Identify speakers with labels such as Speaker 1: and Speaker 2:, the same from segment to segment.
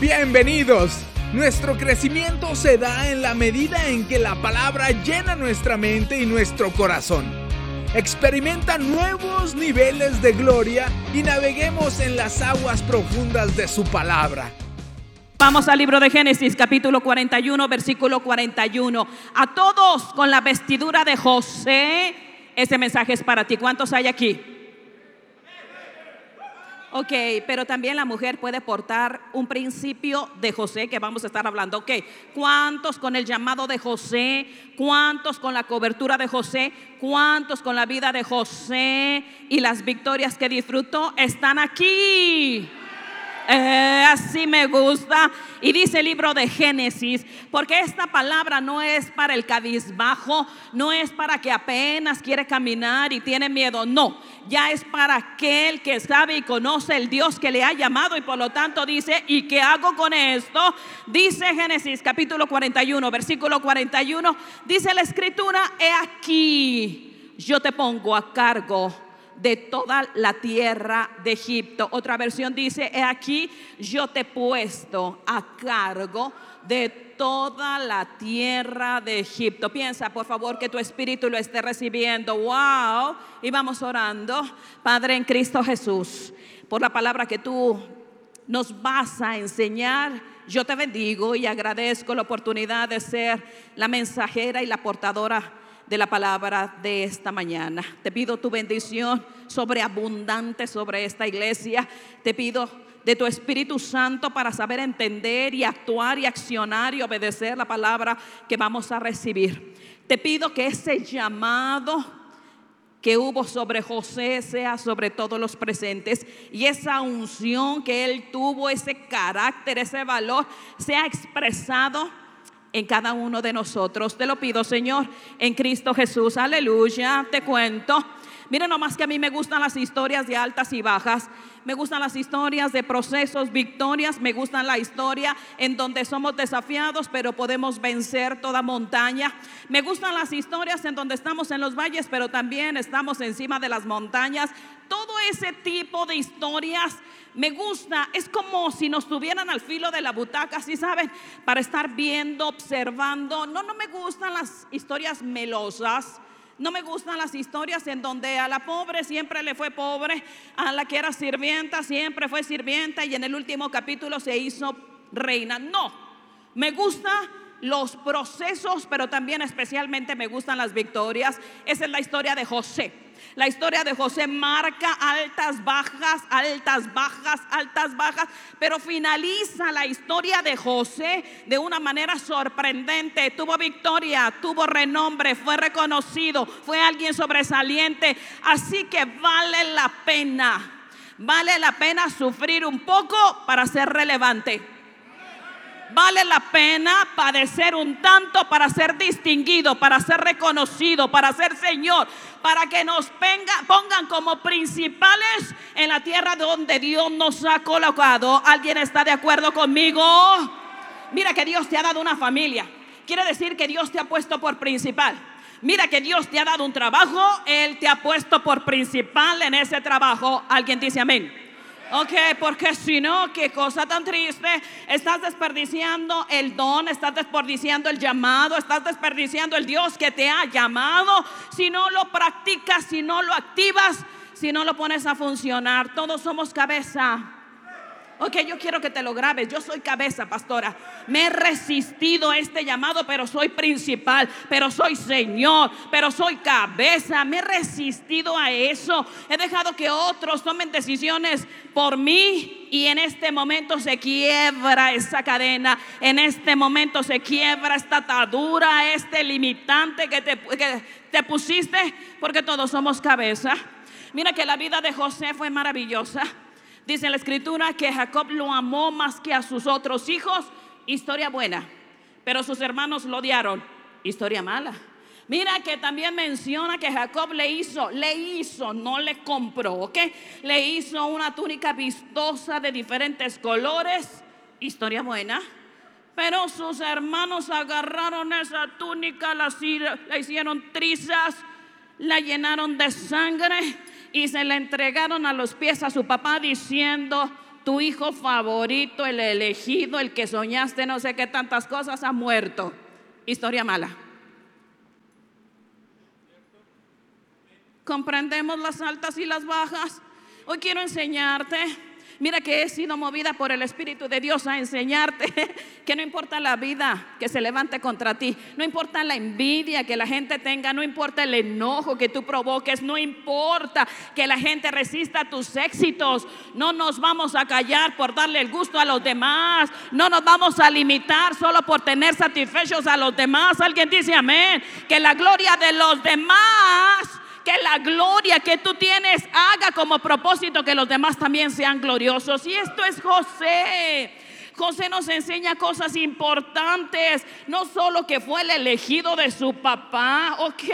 Speaker 1: Bienvenidos. Nuestro crecimiento se da en la medida en que la palabra llena nuestra mente y nuestro corazón. Experimenta nuevos niveles de gloria y naveguemos en las aguas profundas de su palabra.
Speaker 2: Vamos al libro de Génesis, capítulo 41, versículo 41. A todos con la vestidura de José. Ese mensaje es para ti. ¿Cuántos hay aquí? Ok, pero también la mujer puede portar un principio de José que vamos a estar hablando. Ok, ¿cuántos con el llamado de José? ¿Cuántos con la cobertura de José? ¿Cuántos con la vida de José y las victorias que disfrutó están aquí? Eh, así me gusta. Y dice el libro de Génesis, porque esta palabra no es para el cabizbajo, no es para que apenas quiere caminar y tiene miedo, no, ya es para aquel que sabe y conoce el Dios que le ha llamado y por lo tanto dice, ¿y qué hago con esto? Dice Génesis capítulo 41, versículo 41, dice la escritura, he aquí, yo te pongo a cargo de toda la tierra de Egipto. Otra versión dice, he aquí, yo te he puesto a cargo de toda la tierra de Egipto. Piensa, por favor, que tu espíritu lo esté recibiendo. Wow. Y vamos orando. Padre en Cristo Jesús, por la palabra que tú nos vas a enseñar. Yo te bendigo y agradezco la oportunidad de ser la mensajera y la portadora de la palabra de esta mañana. Te pido tu bendición sobreabundante sobre esta iglesia. Te pido de tu Espíritu Santo para saber entender y actuar y accionar y obedecer la palabra que vamos a recibir. Te pido que ese llamado que hubo sobre José sea sobre todos los presentes y esa unción que él tuvo, ese carácter, ese valor, sea expresado en cada uno de nosotros. Te lo pido, Señor, en Cristo Jesús. Aleluya. Te cuento. Miren nomás que a mí me gustan las historias de altas y bajas. Me gustan las historias de procesos, victorias. Me gustan la historia en donde somos desafiados, pero podemos vencer toda montaña. Me gustan las historias en donde estamos en los valles, pero también estamos encima de las montañas. Todo ese tipo de historias me gusta, es como si nos tuvieran al filo de la butaca, ¿sí saben? Para estar viendo, observando. No, no me gustan las historias melosas. No me gustan las historias en donde a la pobre siempre le fue pobre, a la que era sirvienta siempre fue sirvienta y en el último capítulo se hizo reina. No, me gustan los procesos, pero también especialmente me gustan las victorias. Esa es la historia de José. La historia de José marca altas, bajas, altas, bajas, altas, bajas, pero finaliza la historia de José de una manera sorprendente. Tuvo victoria, tuvo renombre, fue reconocido, fue alguien sobresaliente. Así que vale la pena, vale la pena sufrir un poco para ser relevante. Vale la pena padecer un tanto para ser distinguido, para ser reconocido, para ser Señor, para que nos pongan como principales en la tierra donde Dios nos ha colocado. ¿Alguien está de acuerdo conmigo? Mira que Dios te ha dado una familia. Quiere decir que Dios te ha puesto por principal. Mira que Dios te ha dado un trabajo, Él te ha puesto por principal en ese trabajo. Alguien dice amén. Ok, porque si no, qué cosa tan triste. Estás desperdiciando el don, estás desperdiciando el llamado, estás desperdiciando el Dios que te ha llamado. Si no lo practicas, si no lo activas, si no lo pones a funcionar, todos somos cabeza. Ok, yo quiero que te lo grabes. Yo soy cabeza, pastora. Me he resistido a este llamado, pero soy principal, pero soy Señor, pero soy cabeza. Me he resistido a eso. He dejado que otros tomen decisiones por mí y en este momento se quiebra esa cadena. En este momento se quiebra esta atadura, este limitante que te, que te pusiste, porque todos somos cabeza. Mira que la vida de José fue maravillosa. Dice la escritura que Jacob lo amó más que a sus otros hijos. Historia buena. Pero sus hermanos lo odiaron. Historia mala. Mira que también menciona que Jacob le hizo, le hizo, no le compró, ¿ok? Le hizo una túnica vistosa de diferentes colores. Historia buena. Pero sus hermanos agarraron esa túnica, la, la hicieron trizas, la llenaron de sangre y se la entregaron a los pies a su papá diciendo, tu hijo favorito, el elegido, el que soñaste, no sé qué tantas cosas, ha muerto. Historia mala. ¿Comprendemos las altas y las bajas? Hoy quiero enseñarte Mira que he sido movida por el Espíritu de Dios a enseñarte que no importa la vida que se levante contra ti, no importa la envidia que la gente tenga, no importa el enojo que tú provoques, no importa que la gente resista tus éxitos, no nos vamos a callar por darle el gusto a los demás, no nos vamos a limitar solo por tener satisfechos a los demás. Alguien dice amén, que la gloria de los demás que la gloria que tú tienes haga como propósito que los demás también sean gloriosos. Y esto es José. José nos enseña cosas importantes, no solo que fue el elegido de su papá, ok,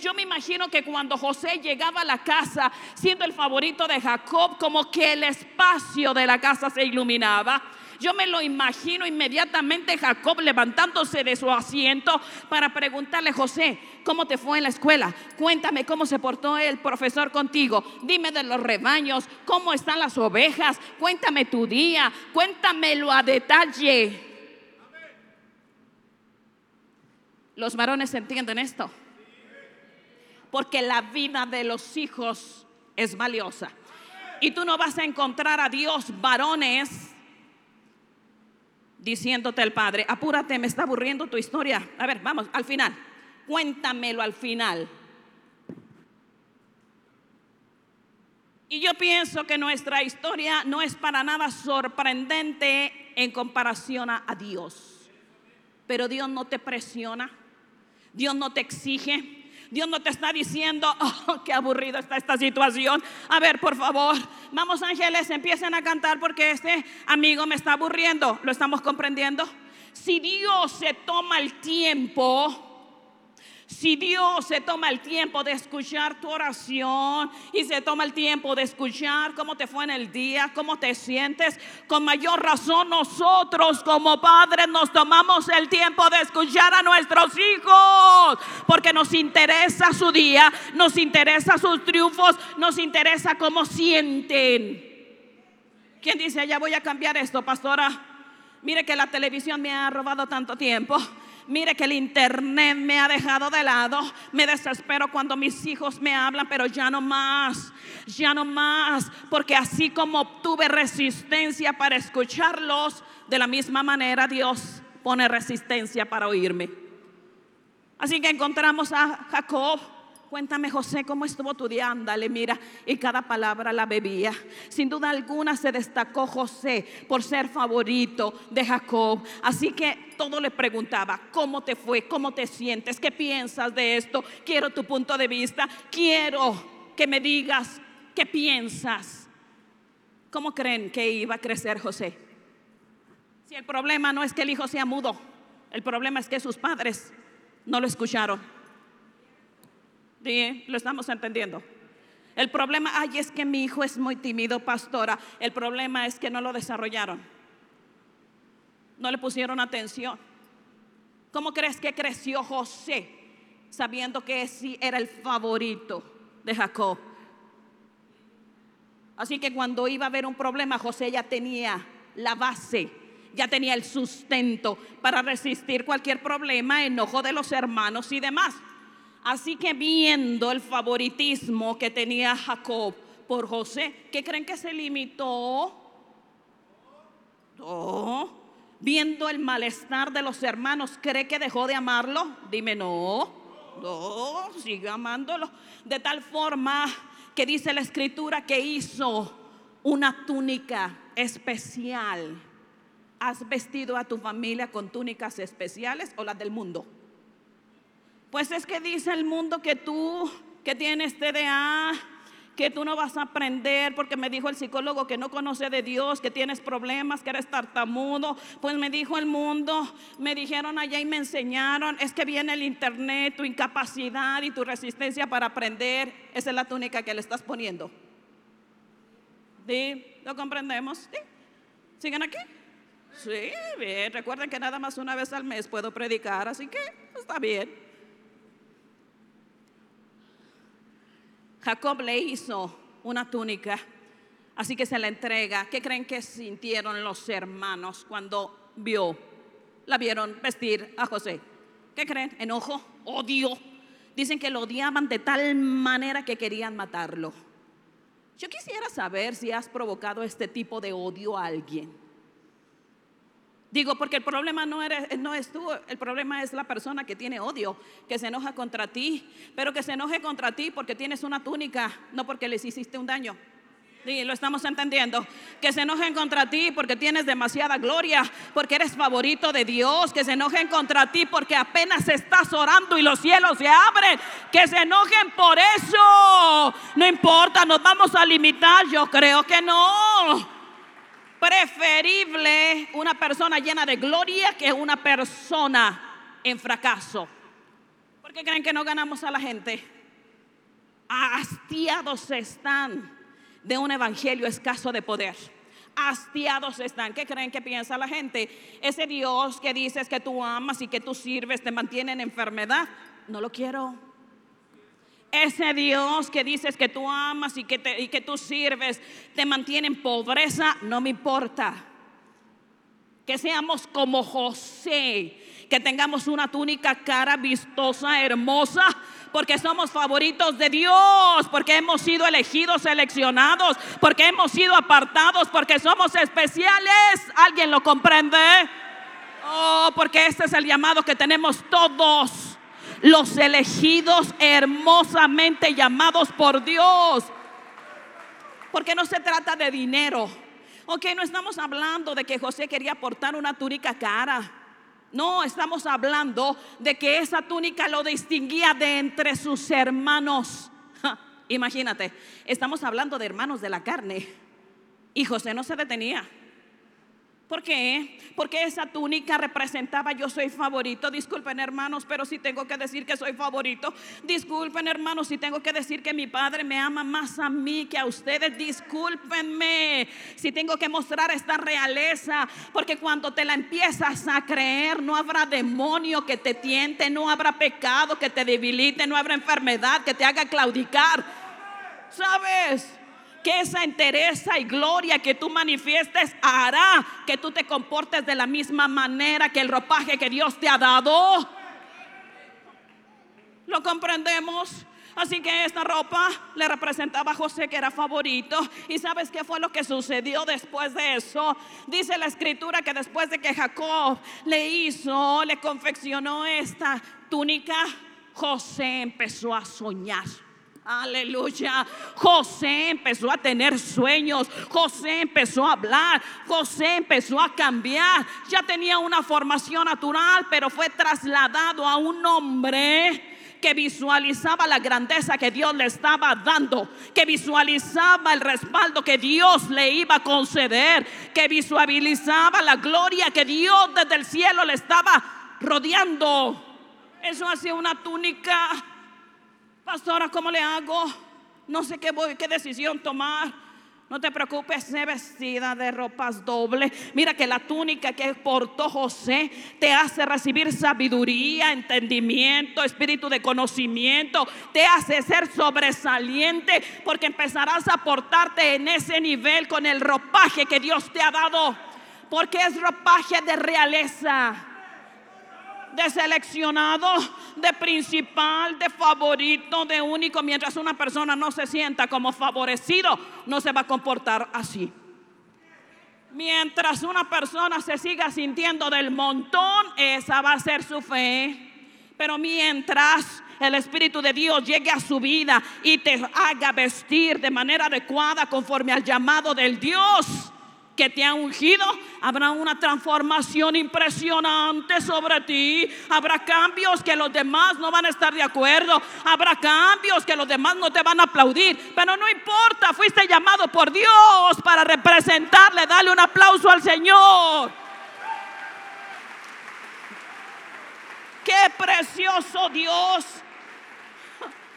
Speaker 2: yo me imagino que cuando José llegaba a la casa, siendo el favorito de Jacob, como que el espacio de la casa se iluminaba. Yo me lo imagino inmediatamente Jacob levantándose de su asiento para preguntarle, José, ¿cómo te fue en la escuela? Cuéntame cómo se portó el profesor contigo. Dime de los rebaños, cómo están las ovejas. Cuéntame tu día, cuéntamelo a detalle. Los varones entienden esto. Porque la vida de los hijos es valiosa. Y tú no vas a encontrar a Dios varones diciéndote el padre, apúrate, me está aburriendo tu historia. A ver, vamos, al final, cuéntamelo al final. Y yo pienso que nuestra historia no es para nada sorprendente en comparación a, Dios. Pero Dios no te presiona, Dios no te exige, Dios no te está diciendo, oh, qué aburrido está esta situación. A ver, por favor, vamos ángeles, empiecen a cantar porque este amigo me está aburriendo. ¿Lo estamos comprendiendo? Si Dios se toma el tiempo si Dios se toma el tiempo de escuchar tu oración y se toma el tiempo de escuchar cómo te fue en el día, cómo te sientes, con mayor razón nosotros como padres nos tomamos el tiempo de escuchar a nuestros hijos, porque nos interesa su día, nos interesa sus triunfos, nos interesa cómo sienten. ¿Quién dice, ya voy a cambiar esto, pastora? Mire que la televisión me ha robado tanto tiempo. Mire que el internet me ha dejado de lado. Me desespero cuando mis hijos me hablan, pero ya no más, ya no más. Porque así como obtuve resistencia para escucharlos, de la misma manera Dios pone resistencia para oírme. Así que encontramos a Jacob Cuéntame, José, cómo estuvo tu día. Ándale, mira, y cada palabra la bebía. Sin duda alguna se destacó José por ser favorito de Jacob. Así que todo le preguntaba, ¿cómo te fue? ¿Cómo te sientes? ¿Qué piensas de esto? Quiero tu punto de vista. Quiero que me digas qué piensas. ¿Cómo creen que iba a crecer José? Si el problema no es que el hijo sea mudo, el problema es que sus padres no lo escucharon. ¿Lo estamos entendiendo? El problema, ay, es que mi hijo es muy tímido, pastora. El problema es que no lo desarrollaron. No le pusieron atención. ¿Cómo crees que creció José sabiendo que sí era el favorito de Jacob? Así que cuando iba a haber un problema, José ya tenía la base, ya tenía el sustento para resistir cualquier problema, enojo de los hermanos y demás. Así que viendo el favoritismo que tenía Jacob por José, ¿qué creen que se limitó? Viendo el malestar de los hermanos, ¿cree que dejó de amarlo? Dime no. No, sigue amándolo. De tal forma que dice la escritura que hizo una túnica especial. ¿Has vestido a tu familia con túnicas especiales o las del mundo? Pues es que dice el mundo que tú, que tienes TDA, que tú no vas a aprender porque me dijo el psicólogo que no conoce de Dios, que tienes problemas, que eres tartamudo. Pues me dijo el mundo, me dijeron allá y me enseñaron, es que viene el internet, tu incapacidad y tu resistencia para aprender, esa es la túnica que le estás poniendo. ¿Sí? ¿Lo comprendemos? ¿Sí? ¿Siguen aquí? Sí, bien. Recuerden que nada más una vez al mes puedo predicar, así que está bien. Jacob le hizo una túnica. Así que se la entrega. ¿Qué creen que sintieron los hermanos cuando vio, la vieron vestir a José? ¿Qué creen? Enojo, odio. Dicen que lo odiaban de tal manera que querían matarlo. Yo quisiera saber si has provocado este tipo de odio a alguien. Digo, porque el problema no, eres, no es tú, el problema es la persona que tiene odio, que se enoja contra ti, pero que se enoje contra ti porque tienes una túnica, no porque les hiciste un daño. Sí, lo estamos entendiendo. Que se enojen contra ti porque tienes demasiada gloria, porque eres favorito de Dios. Que se enojen contra ti porque apenas estás orando y los cielos se abren. Que se enojen por eso. No importa, nos vamos a limitar. Yo creo que no. Preferible una persona llena de gloria que una persona en fracaso. ¿Por qué creen que no ganamos a la gente? Hastiados están de un evangelio escaso de poder. Hastiados están. ¿Qué creen que piensa la gente? Ese Dios que dices que tú amas y que tú sirves te mantiene en enfermedad. No lo quiero. Ese Dios que dices que tú amas y que, y que tú sirves te mantiene en pobreza. No me importa. Que seamos como José. Que tengamos una túnica cara vistosa, hermosa porque somos favoritos de Dios, porque hemos sido elegidos, seleccionados, porque hemos sido apartados, porque somos especiales. ¿Alguien lo comprende? Oh, porque este es el llamado que tenemos todos, los elegidos hermosamente llamados por Dios. Porque no se trata de dinero. Ok, no estamos hablando de que José quería portar una túnica cara. No, estamos hablando de que esa túnica lo distinguía de entre sus hermanos. imagínate, estamos hablando de hermanos de la carne. Y José no se detenía. ¿Por qué? Porque esa túnica representaba yo soy favorito. Disculpen hermanos, pero si tengo que decir que soy favorito. Disculpen hermanos, si tengo que decir que mi padre me ama más a mí que a ustedes. Discúlpenme si tengo que mostrar esta realeza. Porque cuando te la empiezas a creer, no habrá demonio que te tiente, no habrá pecado que te debilite, no habrá enfermedad que te haga claudicar. ¿Sabes? Que esa entereza y gloria que tú manifiestes hará que tú te comportes de la misma manera que el ropaje que Dios te ha dado. ¿Lo comprendemos? Así que esta ropa le representaba a José que era favorito. ¿Y sabes qué fue lo que sucedió después de eso? Dice la escritura que después de que Jacob le hizo, le confeccionó esta túnica, José empezó a soñar. Aleluya. José empezó a tener sueños. José empezó a hablar. José empezó a cambiar. Ya tenía una formación natural, pero fue trasladado a un hombre que visualizaba la grandeza que Dios le estaba dando, que visualizaba el respaldo que Dios le iba a conceder, que visualizaba la gloria que Dios desde el cielo le estaba rodeando. Eso hacía una túnica pastora, ¿cómo le hago? No sé qué voy, qué decisión tomar. No te preocupes, sé vestida de ropas dobles. Mira que la túnica que portó José te hace recibir sabiduría, entendimiento, espíritu de conocimiento. Te hace ser sobresaliente porque empezarás a portarte en ese nivel con el ropaje que Dios te ha dado. Porque es ropaje de realeza de seleccionado, de principal, de favorito, de único. Mientras una persona no se sienta como favorecido, no se va a comportar así. Mientras una persona se siga sintiendo del montón, esa va a ser su fe. Pero mientras el Espíritu de Dios llegue a su vida y te haga vestir de manera adecuada conforme al llamado del Dios, que te ha ungido, habrá una transformación impresionante sobre ti. Habrá cambios que los demás no van a estar de acuerdo. Habrá cambios que los demás no te van a aplaudir. Pero no importa, fuiste llamado por Dios para representarle. Dale un aplauso al Señor. Qué precioso Dios.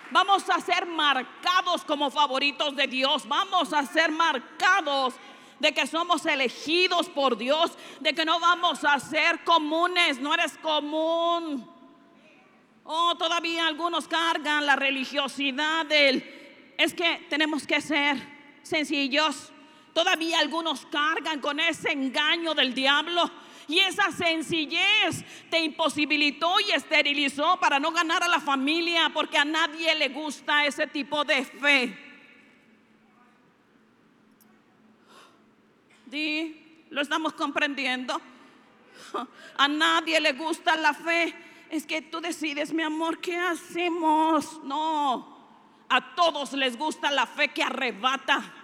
Speaker 2: Vamos a ser marcados como favoritos de Dios. Vamos a ser marcados de que somos elegidos por Dios, de que no vamos a ser comunes, no eres común. Oh, todavía algunos cargan la religiosidad del... Es que tenemos que ser sencillos, Todavía algunos cargan con ese engaño del diablo. Y esa sencillez te imposibilitó y esterilizó para no ganar a la familia, porque a nadie le gusta ese tipo de fe. Lo estamos comprendiendo. A nadie le gusta la fe. Es que tú decides, mi amor, ¿qué hacemos? No, a todos les gusta la fe que arrebata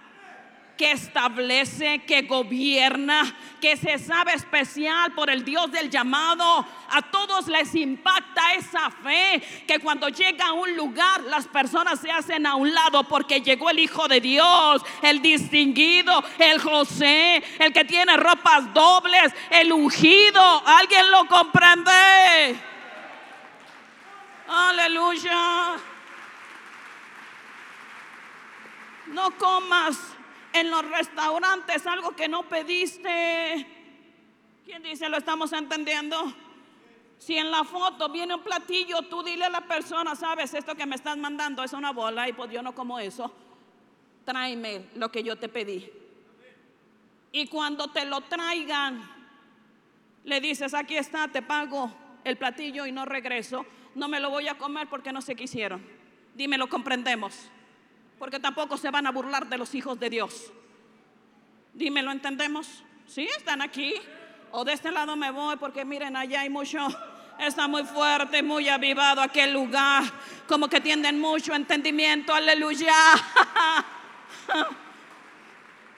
Speaker 2: que establece, que gobierna, que se sabe especial por el Dios del llamado. A todos les impacta esa fe, que cuando llega a un lugar las personas se hacen a un lado porque llegó el Hijo de Dios, el distinguido, el José, el que tiene ropas dobles, el ungido. ¿Alguien lo comprende? Aleluya. No comas en los restaurantes algo que no pediste. ¿Quién dice lo estamos entendiendo? Si en la foto viene un platillo, tú dile a la persona, sabes, esto que me estás mandando es una bola y pues yo no como eso. Tráeme lo que yo te pedí. Y cuando te lo traigan, le dices, aquí está, te pago el platillo y no regreso. No me lo voy a comer porque no se quisieron. Dime, lo comprendemos porque tampoco se van a burlar de los hijos de Dios. Dime, ¿lo entendemos? ¿Sí? ¿Están aquí? O de este lado me voy porque miren, allá hay mucho, está muy fuerte, muy avivado aquel lugar, como que tienen mucho entendimiento, aleluya.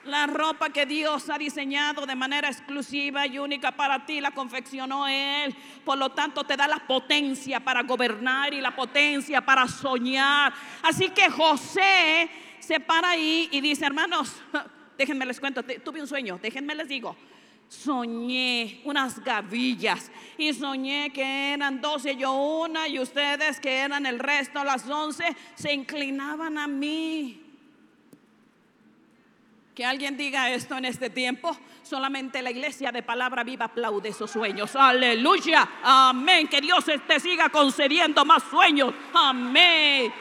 Speaker 2: La ropa que Dios ha diseñado de manera exclusiva y única para ti la confeccionó Él. Por lo tanto, te da la potencia para gobernar y la potencia para soñar. Así que José se para ahí y dice, hermanos, déjenme les cuento, tuve un sueño, déjenme les digo. Soñé unas gavillas y soñé que eran doce, yo una y ustedes que eran el resto, las once, se inclinaban a mí. Que alguien diga esto en este tiempo. Solamente la iglesia de palabra viva aplaude esos sueños. Aleluya. Amén. Que Dios te siga concediendo más sueños. Amén.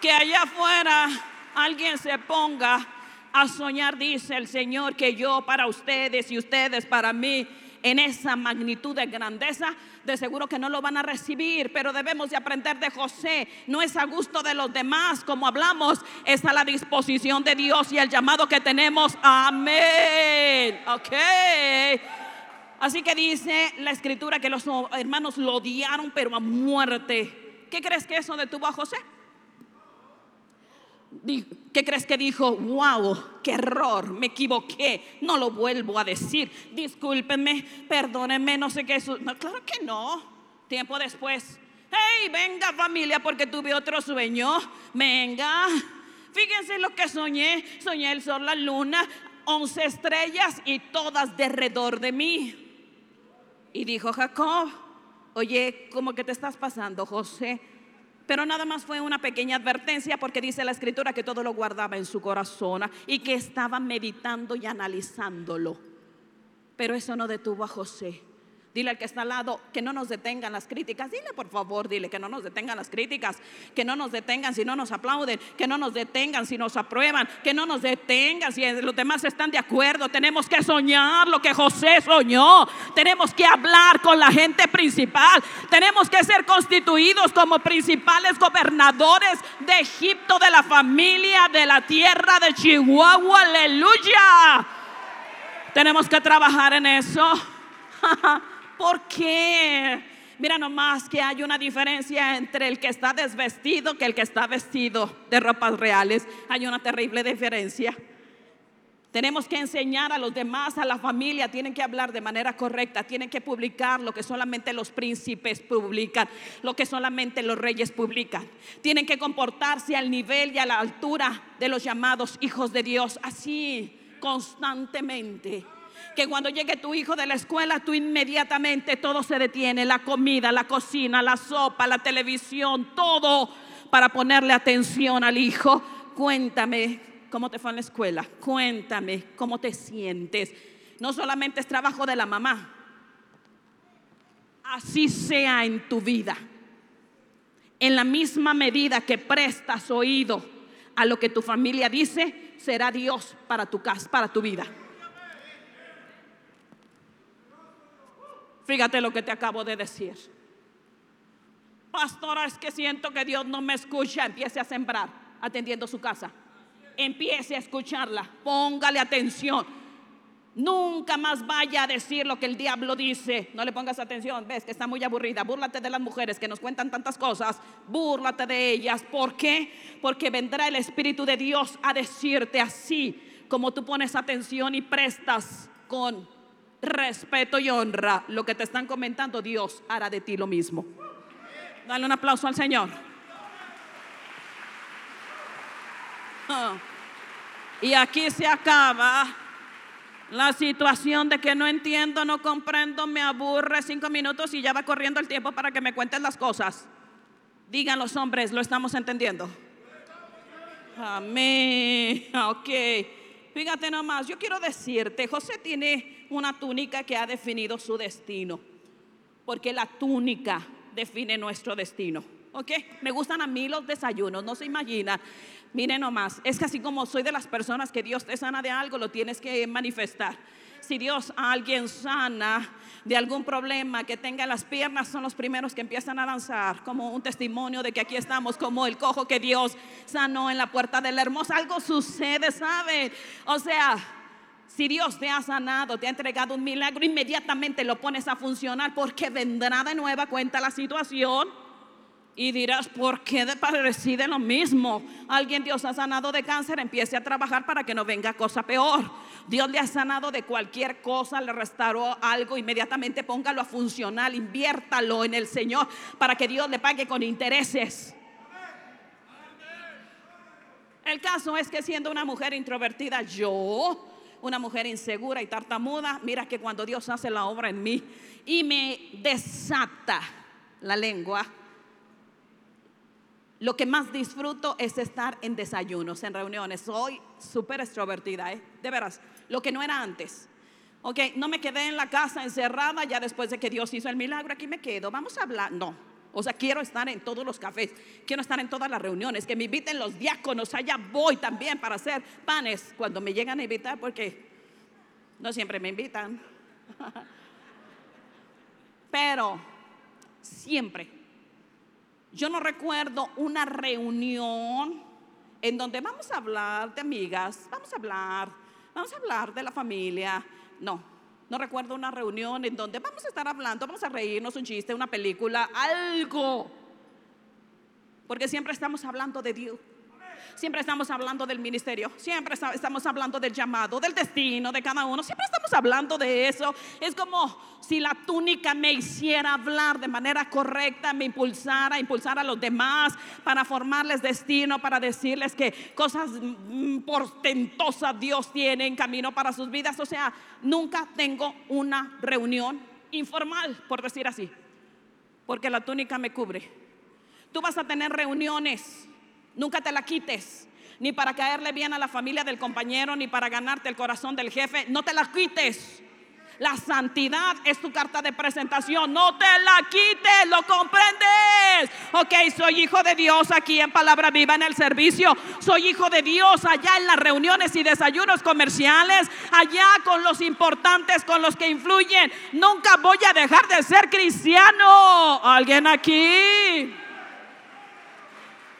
Speaker 2: Que allá afuera alguien se ponga a soñar, dice el Señor, que yo para ustedes y ustedes para mí en esa magnitud de grandeza, de seguro que no lo van a recibir, pero debemos de aprender de José. No es a gusto de los demás, como hablamos, es a la disposición de Dios y el llamado que tenemos. Amén. Ok. Así que dice la escritura que los hermanos lo odiaron, pero a muerte. ¿Qué crees que eso detuvo a José? ¿Qué crees que dijo? Wow, qué error, me equivoqué, no lo vuelvo a decir. Discúlpenme, perdónenme, no sé qué. es No, claro que no. Tiempo después, hey, venga familia, porque tuve otro sueño. Venga, fíjense lo que soñé. Soñé el sol, la luna, once estrellas y todas de alrededor de mí. Y dijo Jacob, oye, ¿cómo que te estás pasando, José? Pero nada más fue una pequeña advertencia porque dice la escritura que todo lo guardaba en su corazón y que estaba meditando y analizándolo. Pero eso no detuvo a José. Dile al que está al lado que no nos detengan las críticas. Dile por favor, dile que no nos detengan las críticas, que no nos detengan si no nos aplauden, que no nos detengan si nos aprueban, que no nos detengan si los demás están de acuerdo. Tenemos que soñar lo que José soñó. Tenemos que hablar con la gente principal. Tenemos que ser constituidos como principales gobernadores de Egipto, de la familia, de la tierra de Chihuahua. Aleluya. Tenemos que trabajar en eso. ¿Por qué? Mira nomás que hay una diferencia entre el que está desvestido que el que está vestido de ropas reales. Hay una terrible diferencia. Tenemos que enseñar a los demás, a la familia, tienen que hablar de manera correcta, tienen que publicar lo que solamente los príncipes publican, lo que solamente los reyes publican. Tienen que comportarse al nivel y a la altura de los llamados hijos de Dios, así constantemente que cuando llegue tu hijo de la escuela, tú inmediatamente todo se detiene, la comida, la cocina, la sopa, la televisión, todo para ponerle atención al hijo. Cuéntame cómo te fue en la escuela, cuéntame cómo te sientes. No solamente es trabajo de la mamá, así sea en tu vida. En la misma medida que prestas oído a lo que tu familia dice, será Dios para tu casa, para tu vida. Fíjate lo que te acabo de decir. Pastora, es que siento que Dios no me escucha. Empiece a sembrar atendiendo su casa. Empiece a escucharla. Póngale atención. Nunca más vaya a decir lo que el diablo dice. No le pongas atención. Ves que está muy aburrida. Búrlate de las mujeres que nos cuentan tantas cosas. Búrlate de ellas. ¿Por qué? Porque vendrá el Espíritu de Dios a decirte así como tú pones atención y prestas con respeto y honra lo que te están comentando. Dios hará de ti lo mismo. Dale un aplauso al Señor. Ah. Y aquí se acaba la situación de que no entiendo, no comprendo, me aburre cinco minutos y ya va corriendo el tiempo para que me cuenten las cosas. Digan los hombres, lo estamos entendiendo. Amén. Ok. Fíjate nomás, yo quiero decirte, José tiene una túnica que ha definido su destino. Porque la túnica define nuestro destino. ¿Ok? Me gustan a mí los desayunos, no se imagina. Miren nomás, es que así como soy de las personas que Dios te sana de algo, lo tienes que manifestar. Si Dios a alguien sana de algún problema que tenga las piernas, son los primeros que empiezan a danzar, como un testimonio de que aquí estamos, como el cojo que Dios sanó en la puerta de la hermosa. Algo sucede, ¿saben? O sea, si Dios te ha sanado, te ha entregado un milagro, inmediatamente lo pones a funcionar porque vendrá de nueva cuenta la situación. Y dirás, ¿por qué de lo mismo? Alguien Dios ha sanado de cáncer, empiece a trabajar para que no venga cosa peor. Dios le ha sanado de cualquier cosa, le restauró algo, inmediatamente póngalo a funcionar, inviértalo en el Señor para que Dios le pague con intereses. El caso es que siendo una mujer introvertida, yo una mujer insegura y tartamuda, mira que cuando Dios hace la obra en mí y me desata la lengua, lo que más disfruto es estar en desayunos, en reuniones. Soy súper extrovertida, ¿eh? de veras, lo que no era antes. Ok, no me quedé en la casa encerrada ya después de que Dios hizo el milagro, aquí me quedo, vamos a hablar. No, o sea, quiero estar en todos los cafés, quiero estar en todas las reuniones, que me inviten los diáconos, allá voy también para hacer panes cuando me llegan a invitar, porque no siempre me invitan. Pero siempre, yo no recuerdo una reunión en donde vamos a hablar de amigas, vamos a hablar, vamos a hablar de la familia. No, no recuerdo una reunión en donde vamos a estar hablando, vamos a reírnos un chiste, una película, algo. Porque siempre estamos hablando de Dios. Siempre estamos hablando del ministerio, siempre estamos hablando del llamado, del destino de cada uno, siempre estamos hablando de eso. Es como si la túnica me hiciera hablar de manera correcta, me impulsara, impulsar a los demás para formarles destino, para decirles que cosas mm, portentosas Dios tiene en camino para sus vidas. O sea, nunca tengo una reunión informal, por decir así, porque la túnica me cubre. Tú vas a tener reuniones Nunca te la quites. Ni para caerle bien a la familia del compañero, ni para ganarte el corazón del jefe. No te la quites. La santidad es tu carta de presentación. No te la quites, lo comprendes. Ok, soy hijo de Dios aquí en Palabra Viva en el servicio. Soy hijo de Dios allá en las reuniones y desayunos comerciales. Allá con los importantes, con los que influyen. Nunca voy a dejar de ser cristiano. ¿Alguien aquí?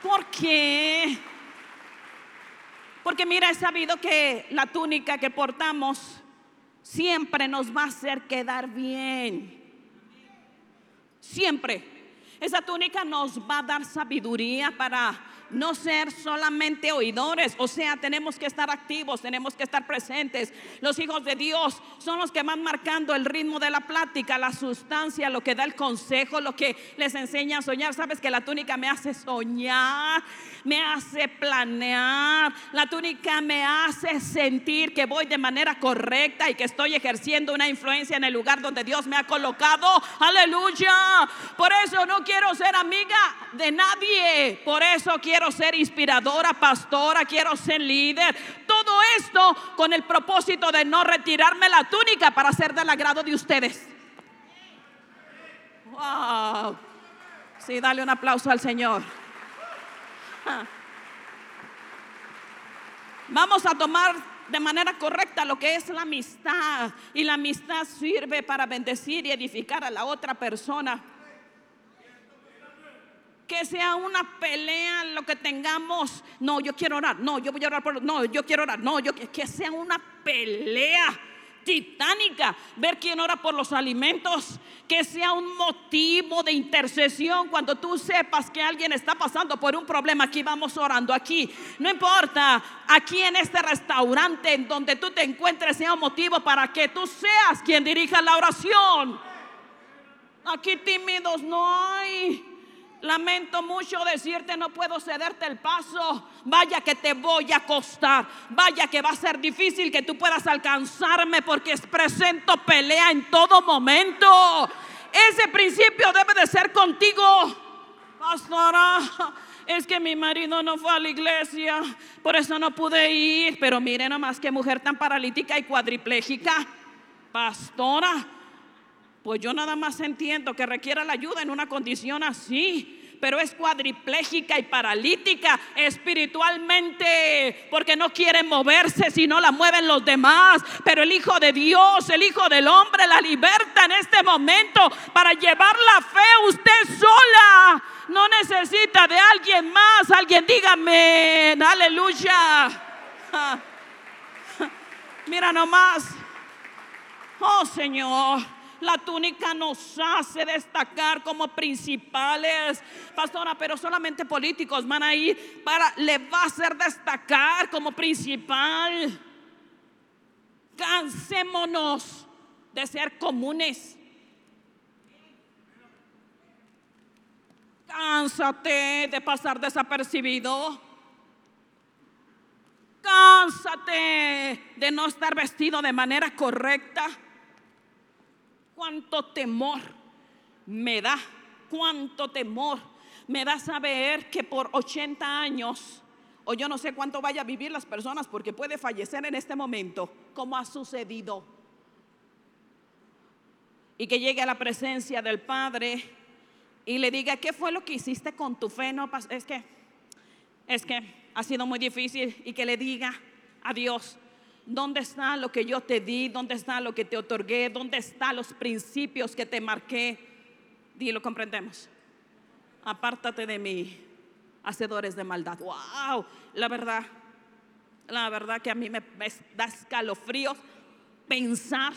Speaker 2: ¿Por qué? Porque mira, he sabido que la túnica que portamos siempre nos va a hacer quedar bien. Siempre. Esa túnica nos va a dar sabiduría para no ser solamente oidores, o sea, tenemos que estar activos, tenemos que estar presentes. Los hijos de Dios son los que van marcando el ritmo de la plática, la sustancia, lo que da el consejo, lo que les enseña a soñar. Sabes que la túnica me hace soñar, me hace planear, la túnica me hace sentir que voy de manera correcta y que estoy ejerciendo una influencia en el lugar donde Dios me ha colocado. Aleluya. Por eso no quiero ser amiga de nadie, por eso quiero quiero ser inspiradora, pastora, quiero ser líder. Todo esto con el propósito de no retirarme la túnica para ser del agrado de ustedes. Wow. Sí, dale un aplauso al Señor. Vamos a tomar de manera correcta lo que es la amistad. Y la amistad sirve para bendecir y edificar a la otra persona. Que sea una pelea lo que tengamos. No, yo quiero orar. No, yo voy a orar por. No, yo quiero orar. No, yo que sea una pelea titánica, ver quién ora por los alimentos, que sea un motivo de intercesión cuando tú sepas que alguien está pasando por un problema, aquí vamos orando, aquí, no importa, aquí en este restaurante en donde tú te encuentres sea un motivo para que tú seas quien dirija la oración. Aquí tímidos no hay. Lamento mucho decirte, no puedo cederte el paso. Vaya que te voy a costar. Vaya que va a ser difícil que tú puedas alcanzarme porque presento pelea en todo momento. Ese principio debe de ser contigo. Pastora, es que mi marido no fue a la iglesia, por eso no pude ir. Pero mire nomás que mujer tan paralítica y cuadripléjica. Pastora, pues yo nada más entiendo que requiera la ayuda en una condición así pero es cuadripléjica y paralítica espiritualmente, porque no quiere moverse si no la mueven los demás. Pero el Hijo de Dios, el Hijo del Hombre, la liberta en este momento para llevar la fe usted sola. No necesita de alguien más. Alguien dígame, aleluya. Mira nomás. Oh Señor. La túnica nos hace destacar como principales. Pastora, pero solamente políticos van a ir para, le va a hacer destacar como principal. Cansémonos de ser comunes. Cánsate de pasar desapercibido. Cánsate de no estar vestido de manera correcta cuánto temor me da, cuánto temor me da saber que por 80 años, o yo no sé cuánto vaya a vivir las personas, porque puede fallecer en este momento, como ha sucedido. Y que llegue a la presencia del Padre y le diga, ¿qué fue lo que hiciste con tu fe? No, es que, es que ha sido muy difícil. Y que le diga a Dios, ¿Dónde está lo que yo te di? ¿Dónde está lo que te otorgué? ¿Dónde están los principios que te marqué? Dilo, comprendemos. Apártate de mí, hacedores de maldad. ¡Wow! La verdad, la verdad que a mí me da escalofríos pensar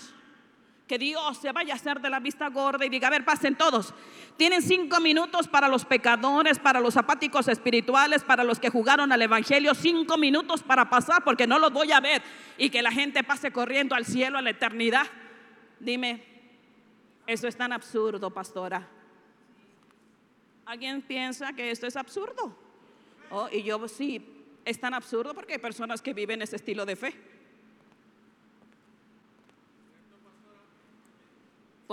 Speaker 2: que Dios se vaya a hacer de la vista gorda y diga, a ver, pasen todos. Tienen cinco minutos para los pecadores, para los apáticos espirituales, para los que jugaron al Evangelio, cinco minutos para pasar porque no los voy a ver y que la gente pase corriendo al cielo, a la eternidad. Dime, eso es tan absurdo, pastora. ¿Alguien piensa que esto es absurdo? Oh, y yo sí, es tan absurdo porque hay personas que viven ese estilo de fe.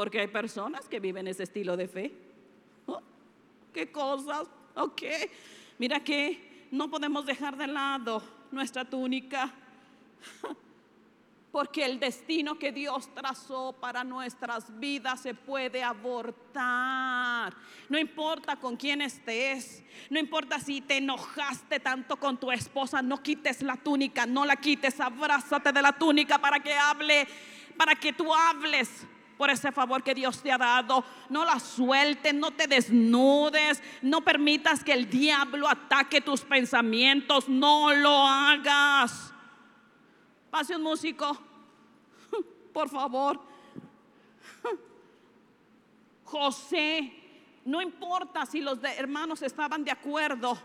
Speaker 2: Porque hay personas que viven ese estilo de fe. Oh, ¿Qué cosas? Ok. Mira que no podemos dejar de lado nuestra túnica. Porque el destino que Dios trazó para nuestras vidas se puede abortar. No importa con quién estés, no importa si te enojaste tanto con tu esposa, no quites la túnica, no la quites, abrázate de la túnica para que hable, para que tú hables por ese favor que Dios te ha dado. No la sueltes, no te desnudes, no permitas que el diablo ataque tus pensamientos, no lo hagas. Pase un músico, por favor. José, no importa si los hermanos estaban de acuerdo.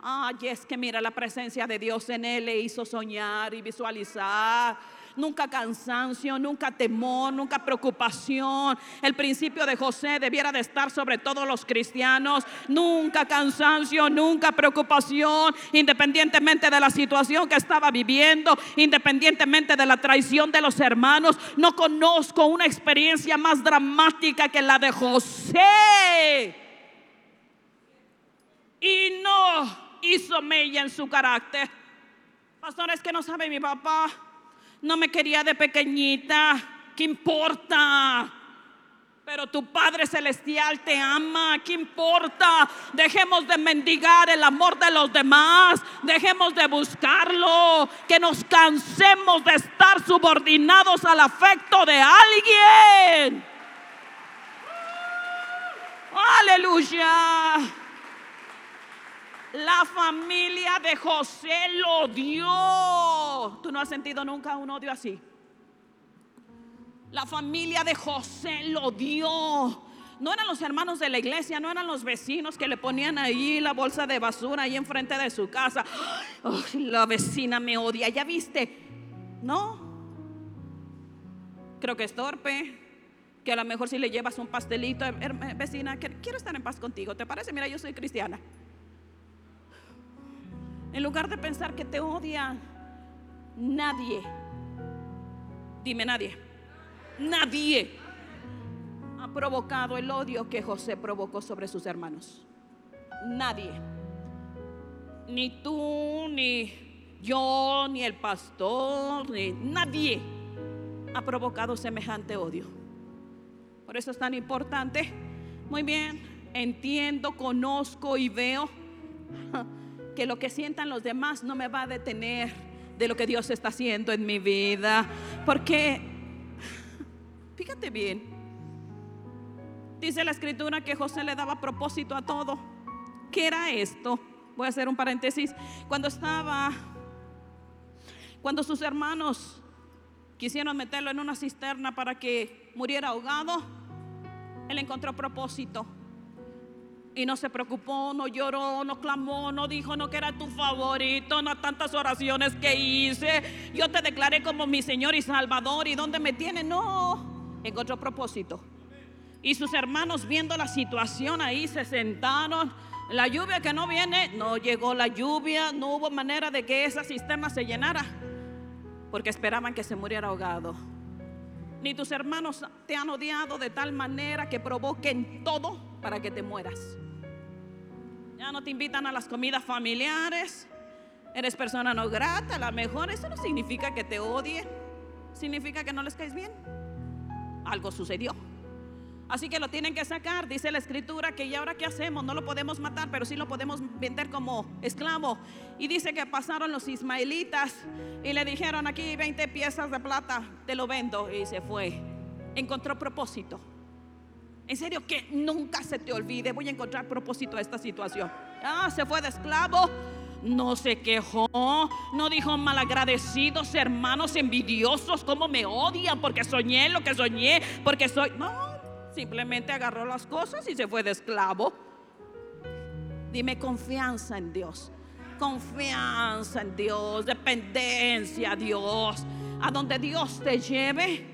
Speaker 2: Ay, es que mira, la presencia de Dios en él le hizo soñar y visualizar nunca cansancio, nunca temor, nunca preocupación. El principio de José debiera de estar sobre todos los cristianos. Nunca cansancio, nunca preocupación, independientemente de la situación que estaba viviendo, independientemente de la traición de los hermanos. No conozco una experiencia más dramática que la de José. Y no hizo mella en su carácter. Pastor, es que no sabe mi papá no me quería de pequeñita, ¿qué importa? Pero tu Padre Celestial te ama. ¿Qué importa? Dejemos de mendigar el amor de los demás. Dejemos de buscarlo. Que nos cansemos de estar subordinados al afecto de alguien. Aleluya. La familia de José lo dio. ¿Tú no has sentido nunca un odio así? La familia de José lo dio. No eran los hermanos de la iglesia, no eran los vecinos que le ponían ahí la bolsa de basura ahí enfrente de su casa. la vecina me odia, ¿ya viste? No. Creo que es torpe. Que a lo mejor si le llevas un pastelito, vecina, quiero estar en paz contigo. ¿Te parece? Mira, yo soy cristiana. En lugar de pensar que te odia, nadie, dime nadie, nadie ha provocado el odio que José provocó sobre sus hermanos. Nadie. Ni tú, ni yo, ni el pastor, ni nadie ha provocado semejante odio. Por eso es tan importante. Muy bien, entiendo, conozco y veo que lo que sientan los demás no me va a detener de lo que Dios está haciendo en mi vida. Porque, fíjate bien, dice la escritura que José le daba propósito a todo. ¿Qué era esto? Voy a hacer un paréntesis. Cuando estaba, cuando sus hermanos quisieron meterlo en una cisterna para que muriera ahogado, él encontró propósito. Y no se preocupó, no lloró, no clamó, no dijo, no que era tu favorito, no tantas oraciones que hice. Yo te declaré como mi Señor y Salvador. ¿Y dónde me tiene? No, encontró propósito. Y sus hermanos viendo la situación ahí se sentaron. La lluvia que no viene, no llegó la lluvia, no hubo manera de que esa cisterna se llenara. Porque esperaban que se muriera ahogado. Ni tus hermanos te han odiado de tal manera que provoquen todo para que te mueras. Ya no te invitan a las comidas familiares. Eres persona no grata, a lo mejor eso no significa que te odien. Significa que no les caes bien. Algo sucedió. Así que lo tienen que sacar. Dice la escritura que y ahora qué hacemos? No lo podemos matar, pero sí lo podemos vender como esclavo. Y dice que pasaron los ismaelitas y le dijeron aquí 20 piezas de plata, te lo vendo. Y se fue. Encontró propósito. En serio, que nunca se te olvide. Voy a encontrar propósito a esta situación. Ah, se fue de esclavo. No se quejó, no dijo malagradecidos, hermanos envidiosos, cómo me odian porque soñé lo que soñé, porque soy. No, simplemente agarró las cosas y se fue de esclavo. Dime confianza en Dios, confianza en Dios, dependencia a Dios. A donde Dios te lleve,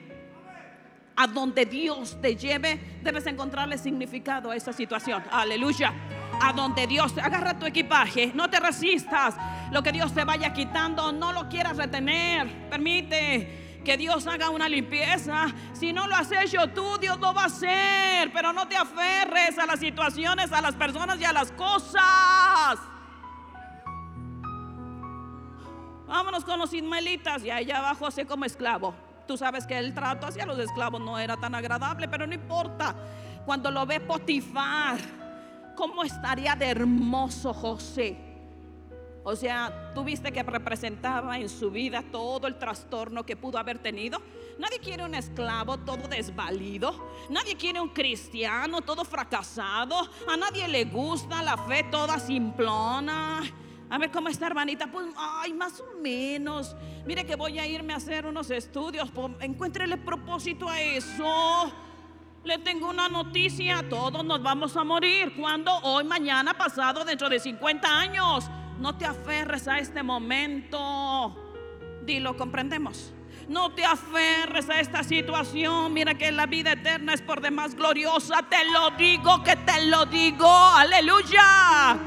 Speaker 2: a donde Dios te lleve, debes encontrarle significado a esa situación. Aleluya. A donde Dios te agarra tu equipaje, no te resistas. Lo que Dios te vaya quitando, no lo quieras retener. Permite que Dios haga una limpieza. Si no lo has hecho tú, Dios lo va a hacer. Pero no te aferres a las situaciones, a las personas y a las cosas. Vámonos con los ismaelitas y allá abajo José como esclavo. Tú sabes que el trato hacia los esclavos no era tan agradable, pero no importa. Cuando lo ve Potifar, ¿cómo estaría de hermoso José? O sea, tú viste que representaba en su vida todo el trastorno que pudo haber tenido. Nadie quiere un esclavo todo desvalido. Nadie quiere un cristiano todo fracasado. A nadie le gusta la fe toda simplona. A ver cómo está, hermanita. Pues, ay, más o menos. Mire que voy a irme a hacer unos estudios. Pues, encuéntrele propósito a eso. Le tengo una noticia. Todos nos vamos a morir. ¿Cuándo? Hoy, mañana, pasado, dentro de 50 años. No te aferres a este momento. Dilo, comprendemos. No te aferres a esta situación. Mira que la vida eterna es por demás gloriosa. Te lo digo, que te lo digo. Aleluya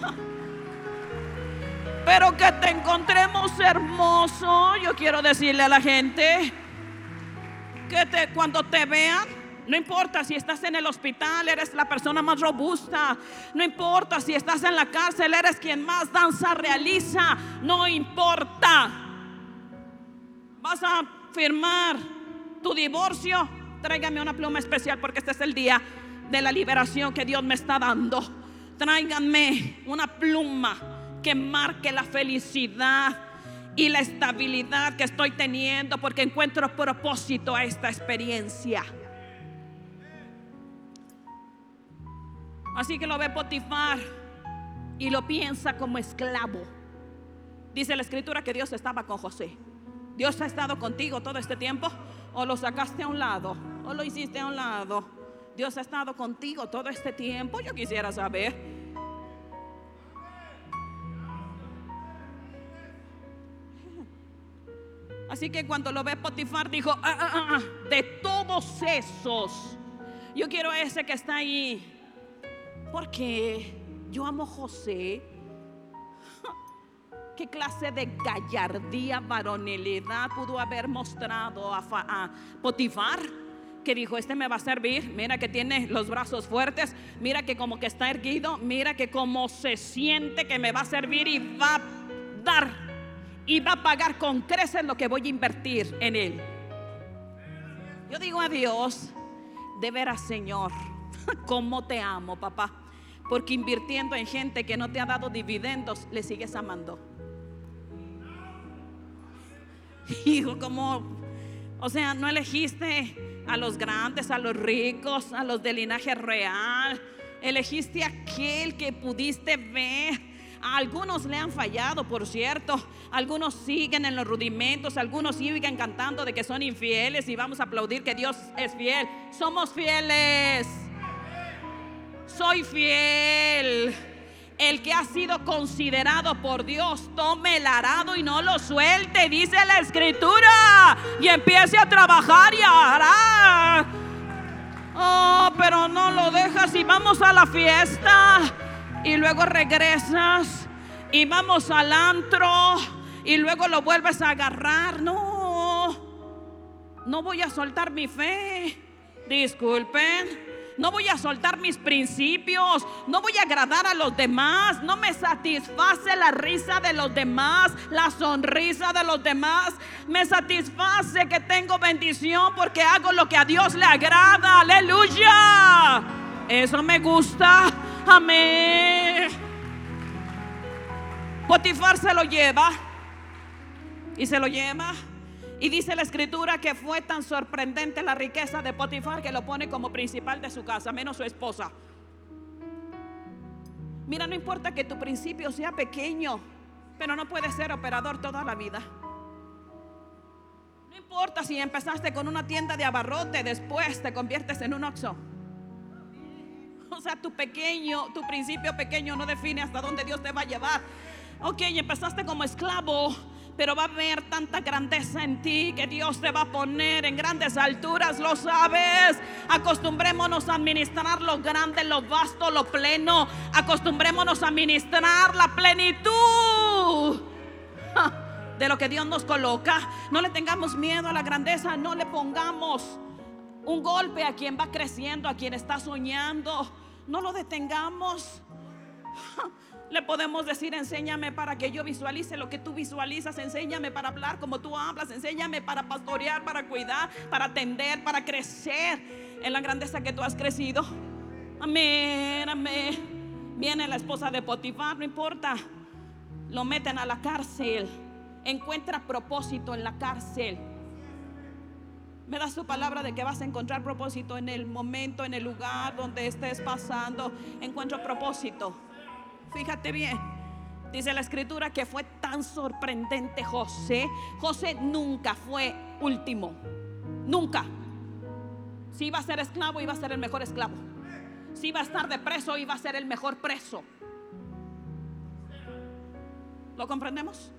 Speaker 2: pero que te encontremos hermoso. Yo quiero decirle a la gente que te, cuando te vean, no importa si estás en el hospital, eres la persona más robusta. No importa si estás en la cárcel, eres quien más danza realiza. No importa. Vas a firmar tu divorcio. tráigame una pluma especial porque este es el día de la liberación que Dios me está dando. Tráiganme una pluma que marque la felicidad y la estabilidad que estoy teniendo porque encuentro propósito a esta experiencia. Así que lo ve Potifar y lo piensa como esclavo. Dice la escritura que Dios estaba con José. Dios ha estado contigo todo este tiempo o lo sacaste a un lado o lo hiciste a un lado. Dios ha estado contigo todo este tiempo. Yo quisiera saber. Así que cuando lo ve Potifar dijo, ah, ah, ah, de todos esos, yo quiero ese que está ahí. Porque yo amo José. ¿Qué clase de gallardía, varonilidad pudo haber mostrado a, a Potifar? que dijo, este me va a servir, mira que tiene los brazos fuertes, mira que como que está erguido, mira que como se siente que me va a servir y va a dar y va a pagar con creces lo que voy a invertir en él. Yo digo a Dios, de veras Señor, cómo te amo papá, porque invirtiendo en gente que no te ha dado dividendos, le sigues amando. Hijo, como, o sea, no elegiste a los grandes, a los ricos, a los de linaje real. Elegiste aquel que pudiste ver. Algunos le han fallado, por cierto. Algunos siguen en los rudimentos. Algunos siguen cantando de que son infieles y vamos a aplaudir que Dios es fiel. Somos fieles. Soy fiel. El que ha sido considerado por Dios, tome el arado y no lo suelte, dice la escritura. Y empiece a trabajar y hará. Oh, pero no lo dejas y vamos a la fiesta. Y luego regresas y vamos al antro y luego lo vuelves a agarrar. No, no voy a soltar mi fe. Disculpen. No voy a soltar mis principios. No voy a agradar a los demás. No me satisface la risa de los demás, la sonrisa de los demás. Me satisface que tengo bendición porque hago lo que a Dios le agrada. Aleluya. Eso me gusta. Amén. Potifar se lo lleva. Y se lo lleva y dice la escritura que fue tan sorprendente la riqueza de Potifar que lo pone como principal de su casa, menos su esposa. Mira, no importa que tu principio sea pequeño, pero no puedes ser operador toda la vida. No importa si empezaste con una tienda de abarrote, después te conviertes en un oxo. O sea, tu pequeño, tu principio pequeño no define hasta dónde Dios te va a llevar. Ok, empezaste como esclavo, pero va a haber tanta grandeza en ti que Dios te va a poner en grandes alturas, lo sabes. Acostumbrémonos a administrar lo grande, lo vasto, lo pleno. Acostumbrémonos a administrar la plenitud de lo que Dios nos coloca. No le tengamos miedo a la grandeza, no le pongamos un golpe a quien va creciendo, a quien está soñando. No lo detengamos. Le podemos decir, enséñame para que yo visualice lo que tú visualizas, enséñame para hablar como tú hablas, enséñame para pastorear, para cuidar, para atender, para crecer en la grandeza que tú has crecido. Amén, amén. Viene la esposa de Potifar, no importa. Lo meten a la cárcel. Encuentra propósito en la cárcel. Me da su palabra de que vas a encontrar propósito en el momento, en el lugar donde estés pasando. Encuentro propósito. Fíjate bien. Dice la escritura que fue tan sorprendente José. José nunca fue último. Nunca. Si iba a ser esclavo, iba a ser el mejor esclavo. Si iba a estar de preso, iba a ser el mejor preso. ¿Lo comprendemos?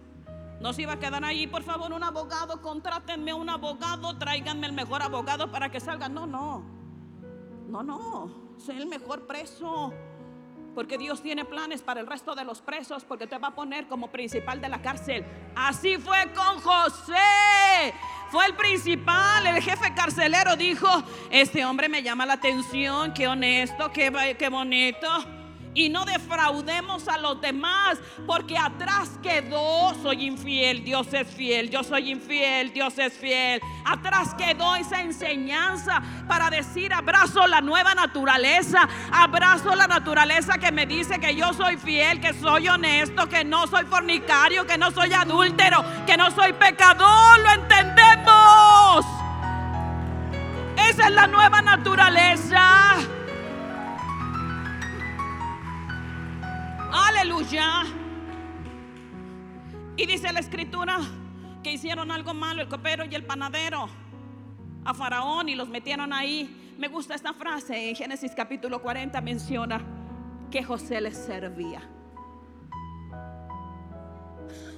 Speaker 2: No se iba a quedar ahí, por favor, un abogado, contrátenme un abogado, tráiganme el mejor abogado para que salga. No, no. No, no. Soy el mejor preso. Porque Dios tiene planes para el resto de los presos, porque te va a poner como principal de la cárcel. Así fue con José. Fue el principal, el jefe carcelero dijo, este hombre me llama la atención, qué honesto, qué, qué bonito. Y no defraudemos a los demás, porque atrás quedó, soy infiel, Dios es fiel, yo soy infiel, Dios es fiel. Atrás quedó esa enseñanza para decir, abrazo la nueva naturaleza, abrazo la naturaleza que me dice que yo soy fiel, que soy honesto, que no soy fornicario, que no soy adúltero, que no soy pecador, lo entendemos. Esa es la nueva naturaleza. Aleluya. Y dice la escritura que hicieron algo malo el copero y el panadero a Faraón y los metieron ahí. Me gusta esta frase en Génesis capítulo 40 menciona que José les servía.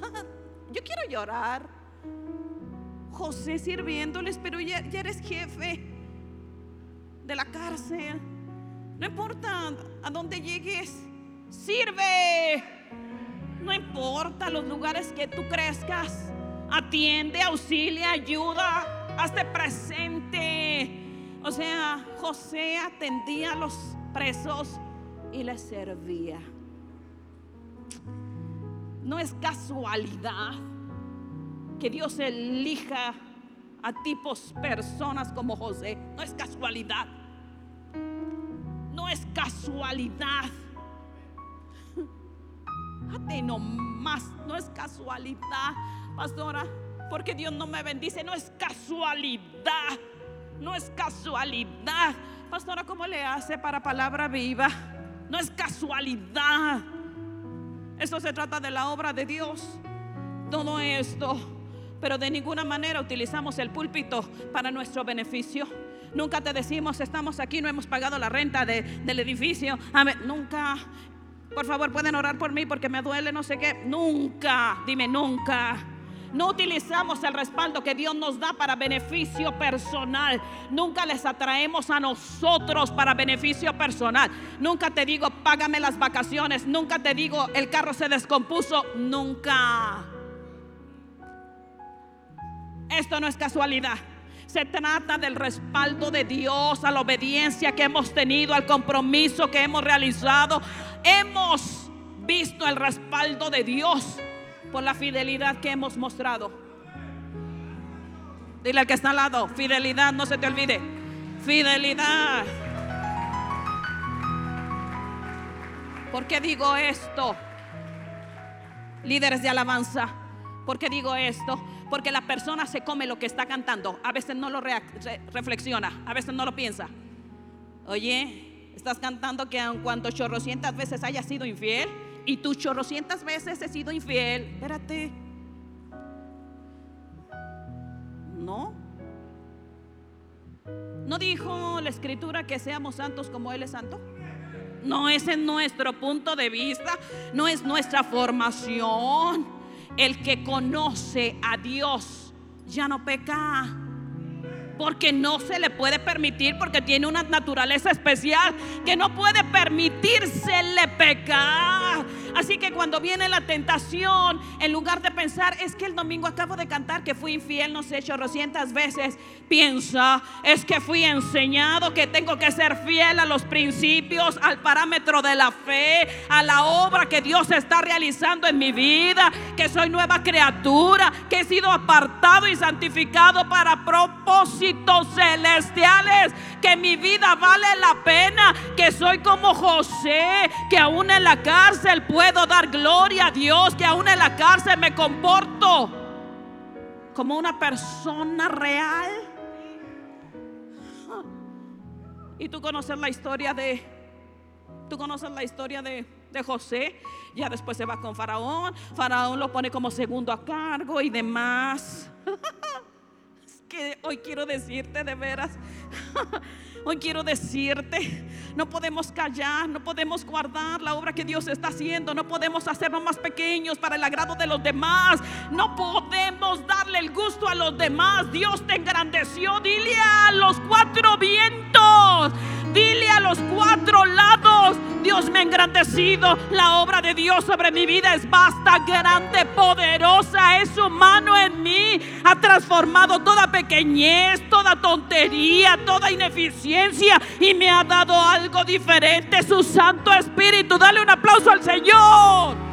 Speaker 2: Yo quiero llorar. José sirviéndoles, pero ya, eres jefe de la cárcel. No importa a dónde llegues, Sirve. No importa los lugares que tú crezcas. Atiende, auxilia, ayuda, hazte presente. O sea, José atendía a los presos y les servía. No es casualidad que Dios elija a tipos, personas como José. No es casualidad. No es casualidad no más, no es casualidad, pastora, porque Dios no me bendice, no es casualidad, no es casualidad. Pastora, ¿cómo le hace para palabra viva? No es casualidad. Esto se trata de la obra de Dios. Todo esto, pero de ninguna manera utilizamos el púlpito para nuestro beneficio. Nunca te decimos, estamos aquí, no hemos pagado la renta del edificio. Nunca por favor, pueden orar por mí porque me duele, no sé qué. Nunca, dime nunca. No utilizamos el respaldo que Dios nos da para beneficio personal. Nunca les atraemos a nosotros para beneficio personal. Nunca te digo, págame las vacaciones. Nunca te digo, el carro se descompuso. Nunca. Esto no es casualidad. Se trata del respaldo de Dios, a la obediencia que hemos tenido, al compromiso que hemos realizado. Hemos visto el respaldo de Dios por la fidelidad que hemos mostrado. Dile al que está al lado, fidelidad, no se te olvide. Fidelidad. ¿Por qué digo esto? Líderes de alabanza. ¿Por qué digo esto? Porque la persona se come lo que está cantando. A veces no lo reflexiona, a veces no lo piensa. Oye, estás cantando que aun cuando chorrocientas veces haya sido infiel y tú chorrocientas veces he sido infiel. Espérate. No. ¿No dijo la escritura que seamos santos como Él es santo? No es en nuestro punto de vista, no es nuestra formación. El que conoce a Dios ya no peca. Porque no se le puede permitir, porque tiene una naturaleza especial que no puede permitírsele pecar. Así que cuando viene la tentación, en lugar de pensar, es que el domingo acabo de cantar que fui infiel, no sé, chorrocientas veces, piensa, es que fui enseñado que tengo que ser fiel a los principios, al parámetro de la fe, a la obra que Dios está realizando en mi vida, que soy nueva criatura, que he sido apartado y santificado para propósitos celestiales, que mi vida vale la pena, que soy como José, que aún en la cárcel puedo puedo dar gloria a Dios que aún en la cárcel me comporto como una persona real. Y tú conoces la historia de, tú conoces la historia de, de José. Ya después se va con Faraón. Faraón lo pone como segundo a cargo y demás. es que hoy quiero decirte de veras. Hoy quiero decirte, no podemos callar, no podemos guardar la obra que Dios está haciendo, no podemos hacernos más pequeños para el agrado de los demás, no podemos darle el gusto a los demás. Dios te engrandeció, dile a los cuatro vientos, dile a los cuatro lados, Dios me ha engrandecido. La obra de Dios sobre mi vida es vasta, grande, poderosa. Es su mano en mí. Ha transformado toda pequeñez, toda tontería, toda ineficiencia y me ha dado algo diferente. Su Santo Espíritu. Dale un aplauso al Señor.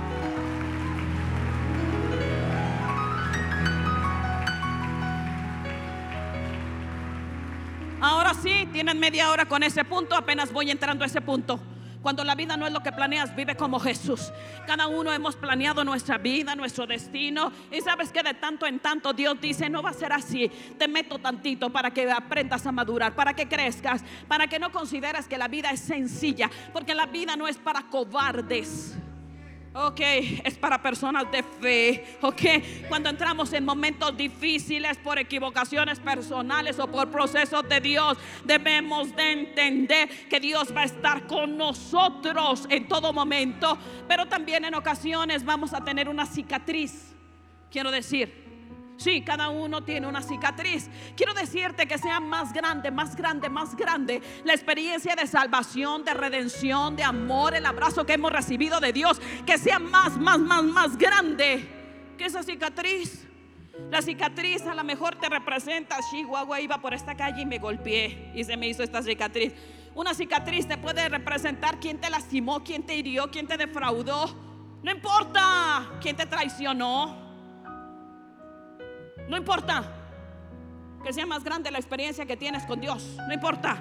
Speaker 2: Sí, tienen media hora con ese punto, apenas voy entrando a ese punto. Cuando la vida no es lo que planeas, vive como Jesús. Cada uno hemos planeado nuestra vida, nuestro destino. Y sabes que de tanto en tanto Dios dice, no va a ser así. Te meto tantito para que aprendas a madurar, para que crezcas, para que no consideres que la vida es sencilla. Porque la vida no es para cobardes. Ok, es para personas de fe. Ok, cuando entramos en momentos difíciles por equivocaciones personales o por procesos de Dios, debemos de entender que Dios va a estar con nosotros en todo momento. Pero también en ocasiones vamos a tener una cicatriz. Quiero decir, Sí, cada uno tiene una cicatriz. Quiero decirte que sea más grande, más grande, más grande la experiencia de salvación, de redención, de amor, el abrazo que hemos recibido de Dios. Que sea más, más, más, más grande que esa cicatriz. La cicatriz a lo mejor te representa, Chihuahua iba por esta calle y me golpeé y se me hizo esta cicatriz. Una cicatriz te puede representar quién te lastimó, quién te hirió, quién te defraudó. No importa quién te traicionó. No importa que sea más grande la experiencia que tienes con Dios. No importa.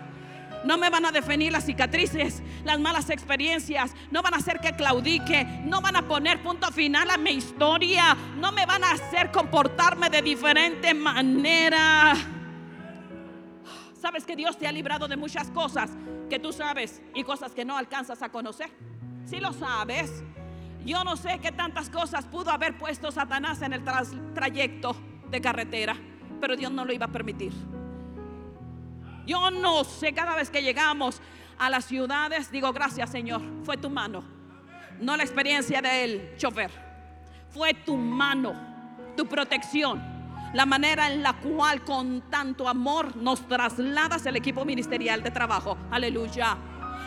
Speaker 2: No me van a definir las cicatrices, las malas experiencias. No van a hacer que claudique. No van a poner punto final a mi historia. No me van a hacer comportarme de diferente manera. Sabes que Dios te ha librado de muchas cosas que tú sabes y cosas que no alcanzas a conocer. Si lo sabes, yo no sé qué tantas cosas pudo haber puesto Satanás en el trayecto de carretera, pero Dios no lo iba a permitir. Yo no sé, cada vez que llegamos a las ciudades, digo, gracias Señor, fue tu mano, no la experiencia del chofer, fue tu mano, tu protección, la manera en la cual con tanto amor nos trasladas el equipo ministerial de trabajo. Aleluya.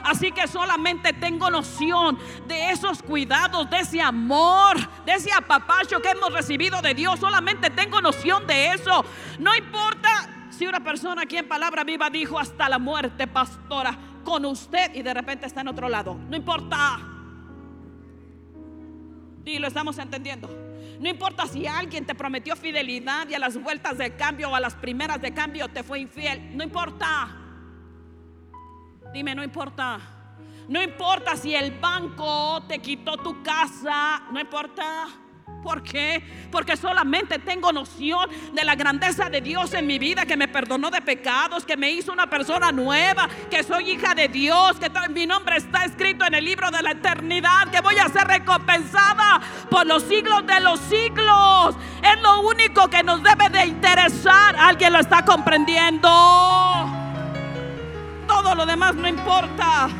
Speaker 2: Así que solamente tengo noción de esos cuidados, de ese amor, de ese apapacho que hemos recibido de Dios. Solamente tengo noción de eso. No importa si una persona aquí en palabra viva dijo hasta la muerte, pastora, con usted y de repente está en otro lado. No importa. Y lo estamos entendiendo. No importa si alguien te prometió fidelidad y a las vueltas de cambio o a las primeras de cambio te fue infiel. No importa. Dime, no importa. No importa si el banco te quitó tu casa, no importa. ¿Por qué? Porque solamente tengo noción de la grandeza de Dios en mi vida, que me perdonó de pecados, que me hizo una persona nueva, que soy hija de Dios, que mi nombre está escrito en el libro de la eternidad, que voy a ser recompensada por los siglos de los siglos. Es lo único que nos debe de interesar. ¿Alguien lo está comprendiendo? Todo lo demás no importa.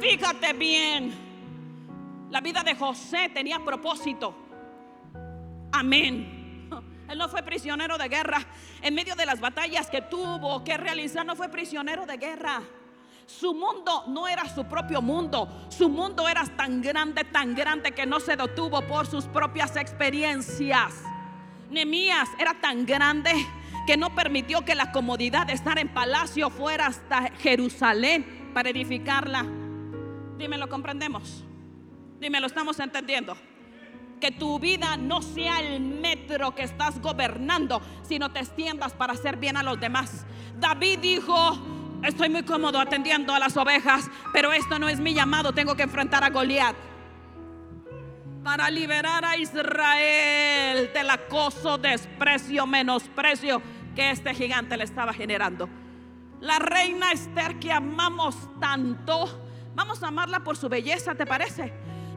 Speaker 2: Fíjate bien. La vida de José tenía propósito. Amén. Él no fue prisionero de guerra. En medio de las batallas que tuvo que realizar, no fue prisionero de guerra. Su mundo no era su propio mundo. Su mundo era tan grande, tan grande que no se detuvo por sus propias experiencias. Nemías era tan grande que no permitió que la comodidad de estar en palacio fuera hasta Jerusalén para edificarla. Dime, ¿lo comprendemos? Dime, ¿lo estamos entendiendo? Que tu vida no sea el metro que estás gobernando, sino te extiendas para hacer bien a los demás. David dijo, estoy muy cómodo atendiendo a las ovejas, pero esto no es mi llamado, tengo que enfrentar a Goliat para liberar a Israel del acoso, desprecio, menosprecio que este gigante le estaba generando. La reina Esther que amamos tanto, vamos a amarla por su belleza, ¿te parece?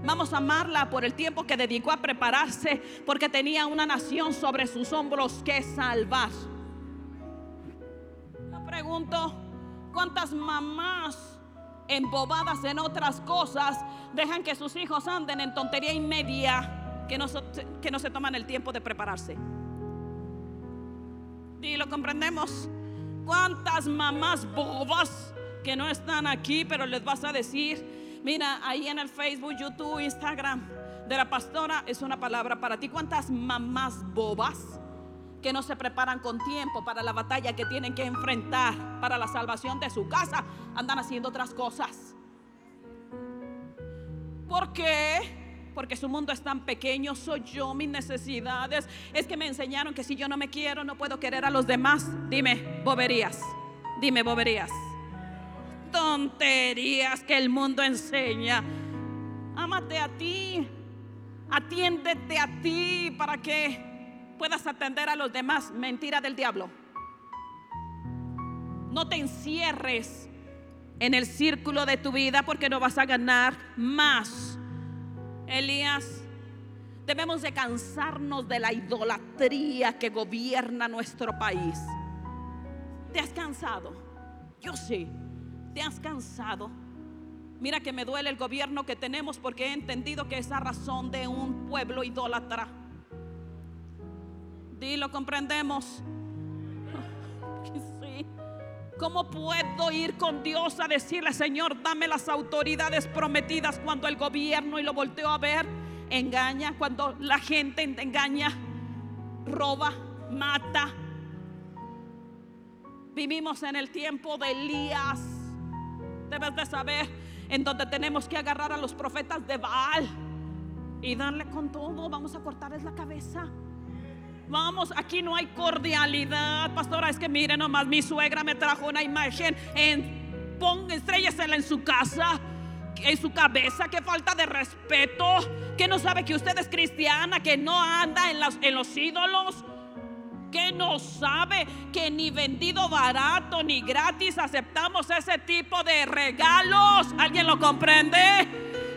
Speaker 2: Vamos a amarla por el tiempo que dedicó a prepararse, porque tenía una nación sobre sus hombros que salvar. Me pregunto, ¿cuántas mamás embobadas en otras cosas dejan que sus hijos anden en tontería y media que no se toman el tiempo de prepararse? Y lo comprendemos. ¿Cuántas mamás bobas que no están aquí, pero les vas a decir, mira, ahí en el Facebook, YouTube, Instagram de la pastora es una palabra para ti. ¿Cuántas mamás bobas que no se preparan con tiempo para la batalla que tienen que enfrentar para la salvación de su casa andan haciendo otras cosas? ¿Por qué? Porque su mundo es tan pequeño, soy yo, mis necesidades. Es que me enseñaron que si yo no me quiero, no puedo querer a los demás. Dime, boberías. Dime, boberías. Tonterías que el mundo enseña. Ámate a ti. Atiéndete a ti para que puedas atender a los demás. Mentira del diablo. No te encierres en el círculo de tu vida porque no vas a ganar más. Elías, debemos de cansarnos de la idolatría que gobierna nuestro país. ¿Te has cansado? Yo sí. ¿Te has cansado? Mira que me duele el gobierno que tenemos porque he entendido que es a razón de un pueblo idólatra. Dilo, comprendemos. ¿Cómo puedo ir con Dios a decirle, Señor, dame las autoridades prometidas cuando el gobierno, y lo volteo a ver, engaña, cuando la gente engaña, roba, mata? Vivimos en el tiempo de Elías. Debes de saber en donde tenemos que agarrar a los profetas de Baal y darle con todo. Vamos a cortarles la cabeza. Vamos, aquí no hay cordialidad, pastora. Es que mire nomás, mi suegra me trajo una imagen en pon, estrellasela en su casa, en su cabeza. Qué falta de respeto. Que no sabe que usted es cristiana, que no anda en, en los ídolos. Que no sabe que ni vendido barato ni gratis aceptamos ese tipo de regalos. ¿Alguien lo comprende?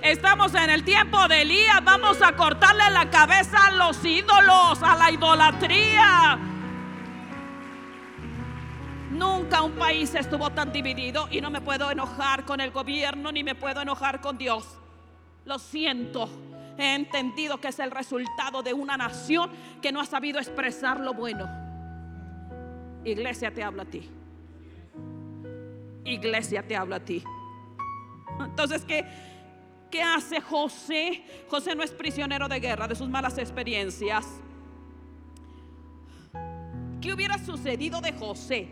Speaker 2: Estamos en el tiempo de Elías. Vamos a cortarle la cabeza a los ídolos, a la idolatría. Nunca un país estuvo tan dividido y no me puedo enojar con el gobierno ni me puedo enojar con Dios. Lo siento. He entendido que es el resultado de una nación que no ha sabido expresar lo bueno. Iglesia te habla a ti. Iglesia te habla a ti. Entonces, ¿qué? ¿Qué hace José? José no es prisionero de guerra, de sus malas experiencias. ¿Qué hubiera sucedido de José?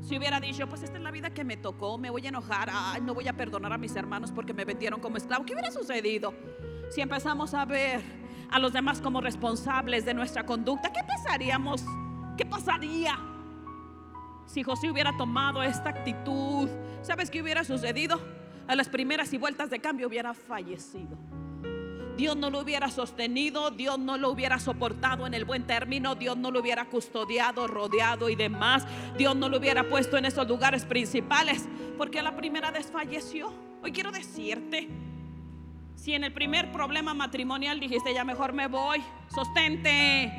Speaker 2: Si hubiera dicho, pues esta es la vida que me tocó, me voy a enojar, no voy a perdonar a mis hermanos porque me vendieron como esclavo. ¿Qué hubiera sucedido si empezamos a ver a los demás como responsables de nuestra conducta? ¿Qué pensaríamos? ¿Qué pasaría si José hubiera tomado esta actitud? ¿Sabes qué hubiera sucedido? A las primeras y vueltas de cambio hubiera fallecido. Dios no lo hubiera sostenido, Dios no lo hubiera soportado en el buen término, Dios no lo hubiera custodiado, rodeado y demás, Dios no lo hubiera puesto en esos lugares principales, porque a la primera desfalleció. Hoy quiero decirte, si en el primer problema matrimonial dijiste ya mejor me voy, sostente,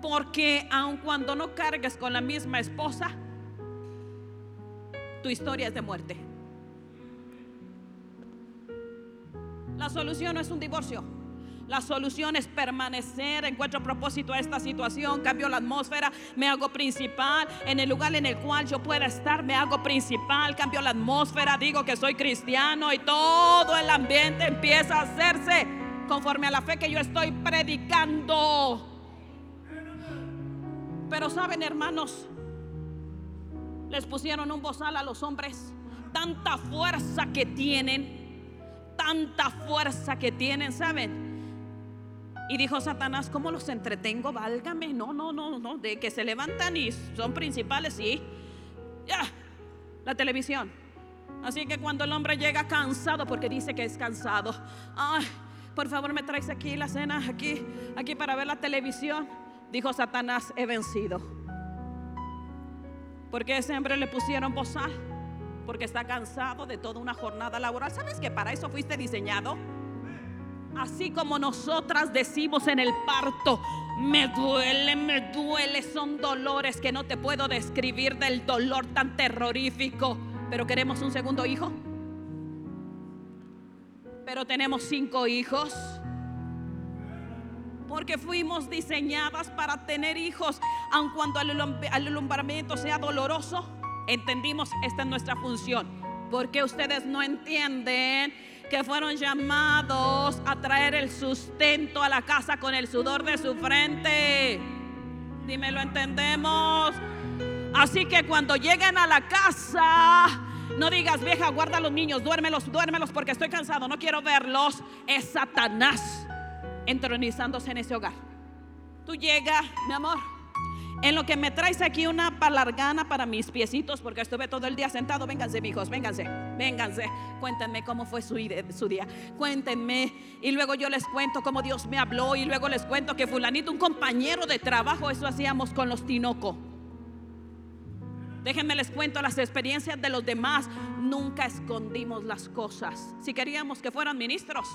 Speaker 2: porque aun cuando no cargues con la misma esposa, tu historia es de muerte. La solución no es un divorcio. La solución es permanecer, encuentro propósito a esta situación, cambio la atmósfera, me hago principal, en el lugar en el cual yo pueda estar, me hago principal, cambio la atmósfera, digo que soy cristiano y todo el ambiente empieza a hacerse conforme a la fe que yo estoy predicando. Pero saben hermanos, les pusieron un bozal a los hombres, tanta fuerza que tienen tanta fuerza que tienen, ¿saben? Y dijo Satanás, ¿cómo los entretengo? Válgame. No, no, no, no. De que se levantan y son principales, sí. Ya, la televisión. Así que cuando el hombre llega cansado, porque dice que es cansado, ay, por favor me traes aquí la cena, aquí, aquí para ver la televisión. Dijo Satanás, he vencido. Porque ese hombre le pusieron bozal porque está cansado de toda una jornada laboral. ¿Sabes que para eso fuiste diseñado? Así como nosotras decimos en el parto, me duele, me duele, son dolores que no te puedo describir del dolor tan terrorífico, pero queremos un segundo hijo. Pero tenemos cinco hijos. Porque fuimos diseñadas para tener hijos, aun cuando el alumbramiento sea doloroso entendimos, esta es nuestra función. Porque ustedes no entienden que fueron llamados a traer el sustento a la casa con el sudor de su frente. Dime, ¿lo entendemos? Así que cuando lleguen a la casa, no digas, vieja, guarda a los niños, duérmelos, duérmelos porque estoy cansado, no quiero verlos. Es Satanás entronizándose en ese hogar. Tú llegas, mi amor, en lo que me traes aquí una palargana para mis piecitos, porque estuve todo el día sentado. Vénganse, hijos, vénganse, vénganse. Cuéntenme cómo fue su, su, día. Cuéntenme. Y luego yo les cuento cómo Dios me habló. Y luego les cuento que Fulanito, un compañero de trabajo, eso hacíamos con los Tinoco. Déjenme les cuento las experiencias de los demás. Nunca escondimos las cosas. Si queríamos que fueran ministros,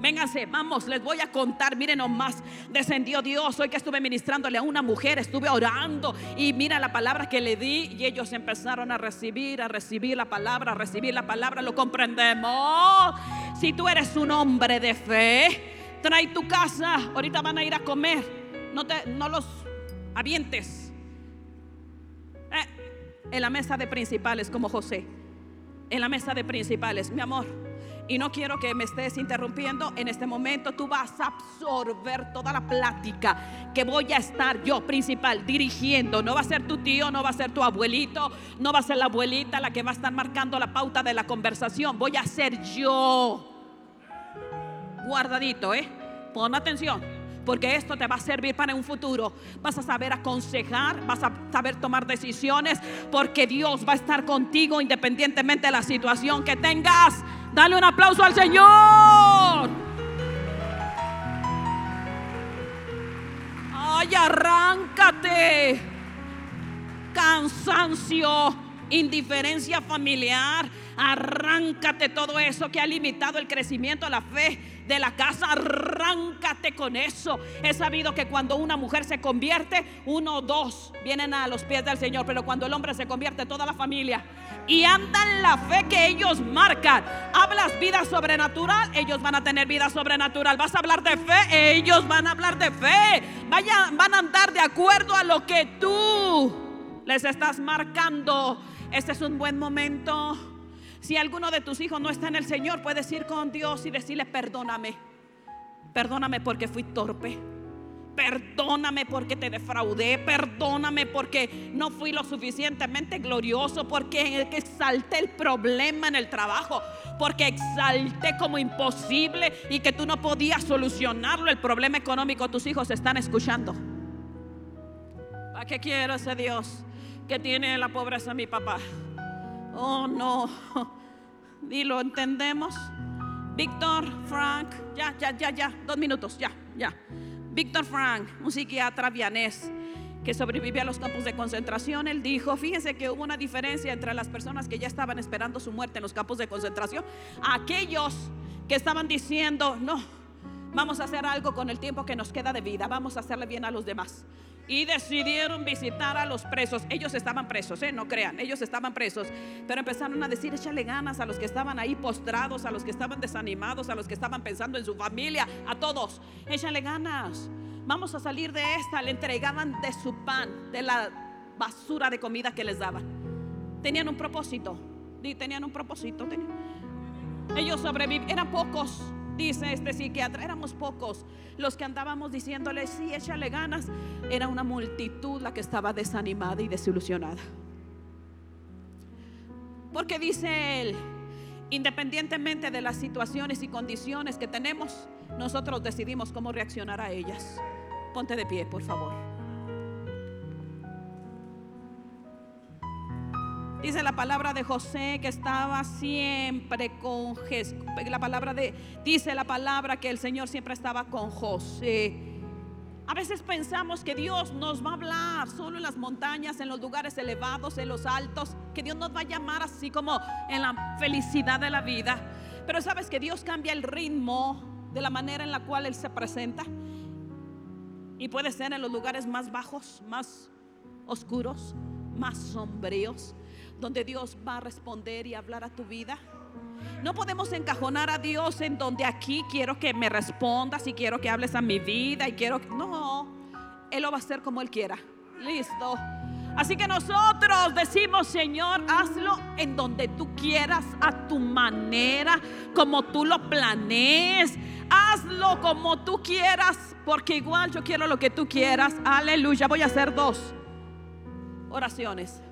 Speaker 2: Vénganse, vamos, les voy a contar. Miren nomás, descendió Dios. Hoy que estuve ministrándole a una mujer, estuve orando y mira la palabra que le di y ellos empezaron a recibir, a recibir la palabra, a recibir la palabra. Lo comprendemos. Si tú eres un hombre de fe, trae tu casa. Ahorita van a ir a comer. No, te, no los avientes. En la mesa de principales, como José. En la mesa de principales, mi amor y no quiero que me estés interrumpiendo en este momento. Tú vas a absorber toda la plática que voy a estar yo principal dirigiendo. No va a ser tu tío, no va a ser tu abuelito, no va a ser la abuelita la que va a estar marcando la pauta de la conversación. Voy a ser yo. Guardadito, ¿eh? Pon atención porque esto te va a servir para un futuro. Vas a saber aconsejar, vas a saber tomar decisiones, porque Dios va a estar contigo independientemente de la situación que tengas. Dale un aplauso al Señor. Ay, arráncate. Cansancio, indiferencia familiar. Arráncate todo eso que ha limitado el crecimiento, la fe de la casa, arráncate con eso. He sabido que cuando una mujer se convierte, uno o dos vienen a los pies del Señor, pero cuando el hombre se convierte, toda la familia. Y andan la fe que ellos marcan. Hablas vida sobrenatural, ellos van a tener vida sobrenatural. Vas a hablar de fe, ellos van a hablar de fe. Vaya, van a andar de acuerdo a lo que tú les estás marcando. Este es un buen momento si alguno de tus hijos no está en el Señor, puedes ir con Dios y decirle, perdóname. Perdóname porque fui torpe. Perdóname porque te defraudé. Perdóname porque no fui lo suficientemente glorioso. Porque exalté el problema en el trabajo. Porque exalté como imposible y que tú no podías solucionarlo. El problema económico, tus hijos están escuchando. ¿Para qué quiero ese Dios que tiene la pobreza mi papá? Oh, no. Y lo entendemos. Víctor Frank, ya, ya, ya, ya, dos minutos, ya, ya. Víctor Frank, un psiquiatra vianés que sobrevivió a los campos de concentración, él dijo, fíjense que hubo una diferencia entre las personas que ya estaban esperando su muerte en los campos de concentración, aquellos que estaban diciendo, no, vamos a hacer algo con el tiempo que nos queda de vida, vamos a hacerle bien a los demás y decidieron visitar a los presos. Ellos estaban presos, ¿eh? no crean, ellos estaban presos, pero empezaron a decir, échale ganas a los que estaban ahí postrados, a los que estaban desanimados, a los que estaban pensando en su familia, a todos, échale ganas. Vamos a salir de esta. Le entregaban de su pan, de la basura de comida que les daban. Tenían un propósito. Tenían un propósito. Ellos sobrevivieron, eran pocos dice este psiquiatra, éramos pocos los que andábamos diciéndole, sí, échale ganas. Era una multitud la que estaba desanimada y desilusionada. Porque dice él, independientemente de las situaciones y condiciones que tenemos, nosotros decidimos cómo reaccionar a ellas. Ponte de pie, por favor. Dice la palabra de José que estaba siempre con Jesús. La palabra de dice la palabra que el Señor siempre estaba con José. A veces pensamos que Dios nos va a hablar solo en las montañas, en los lugares elevados, en los altos, que Dios nos va a llamar así como en la felicidad de la vida. Pero sabes que Dios cambia el ritmo de la manera en la cual Él se presenta. Y puede ser en los lugares más bajos, más oscuros, más sombríos donde Dios va a responder y hablar a tu vida. No podemos encajonar a Dios en donde aquí quiero que me respondas y quiero que hables a mi vida y quiero que... No, Él lo va a hacer como Él quiera. Listo. Así que nosotros decimos, Señor, hazlo en donde tú quieras, a tu manera, como tú lo planees. Hazlo como tú quieras, porque igual yo quiero lo que tú quieras. Aleluya. Voy a hacer dos oraciones.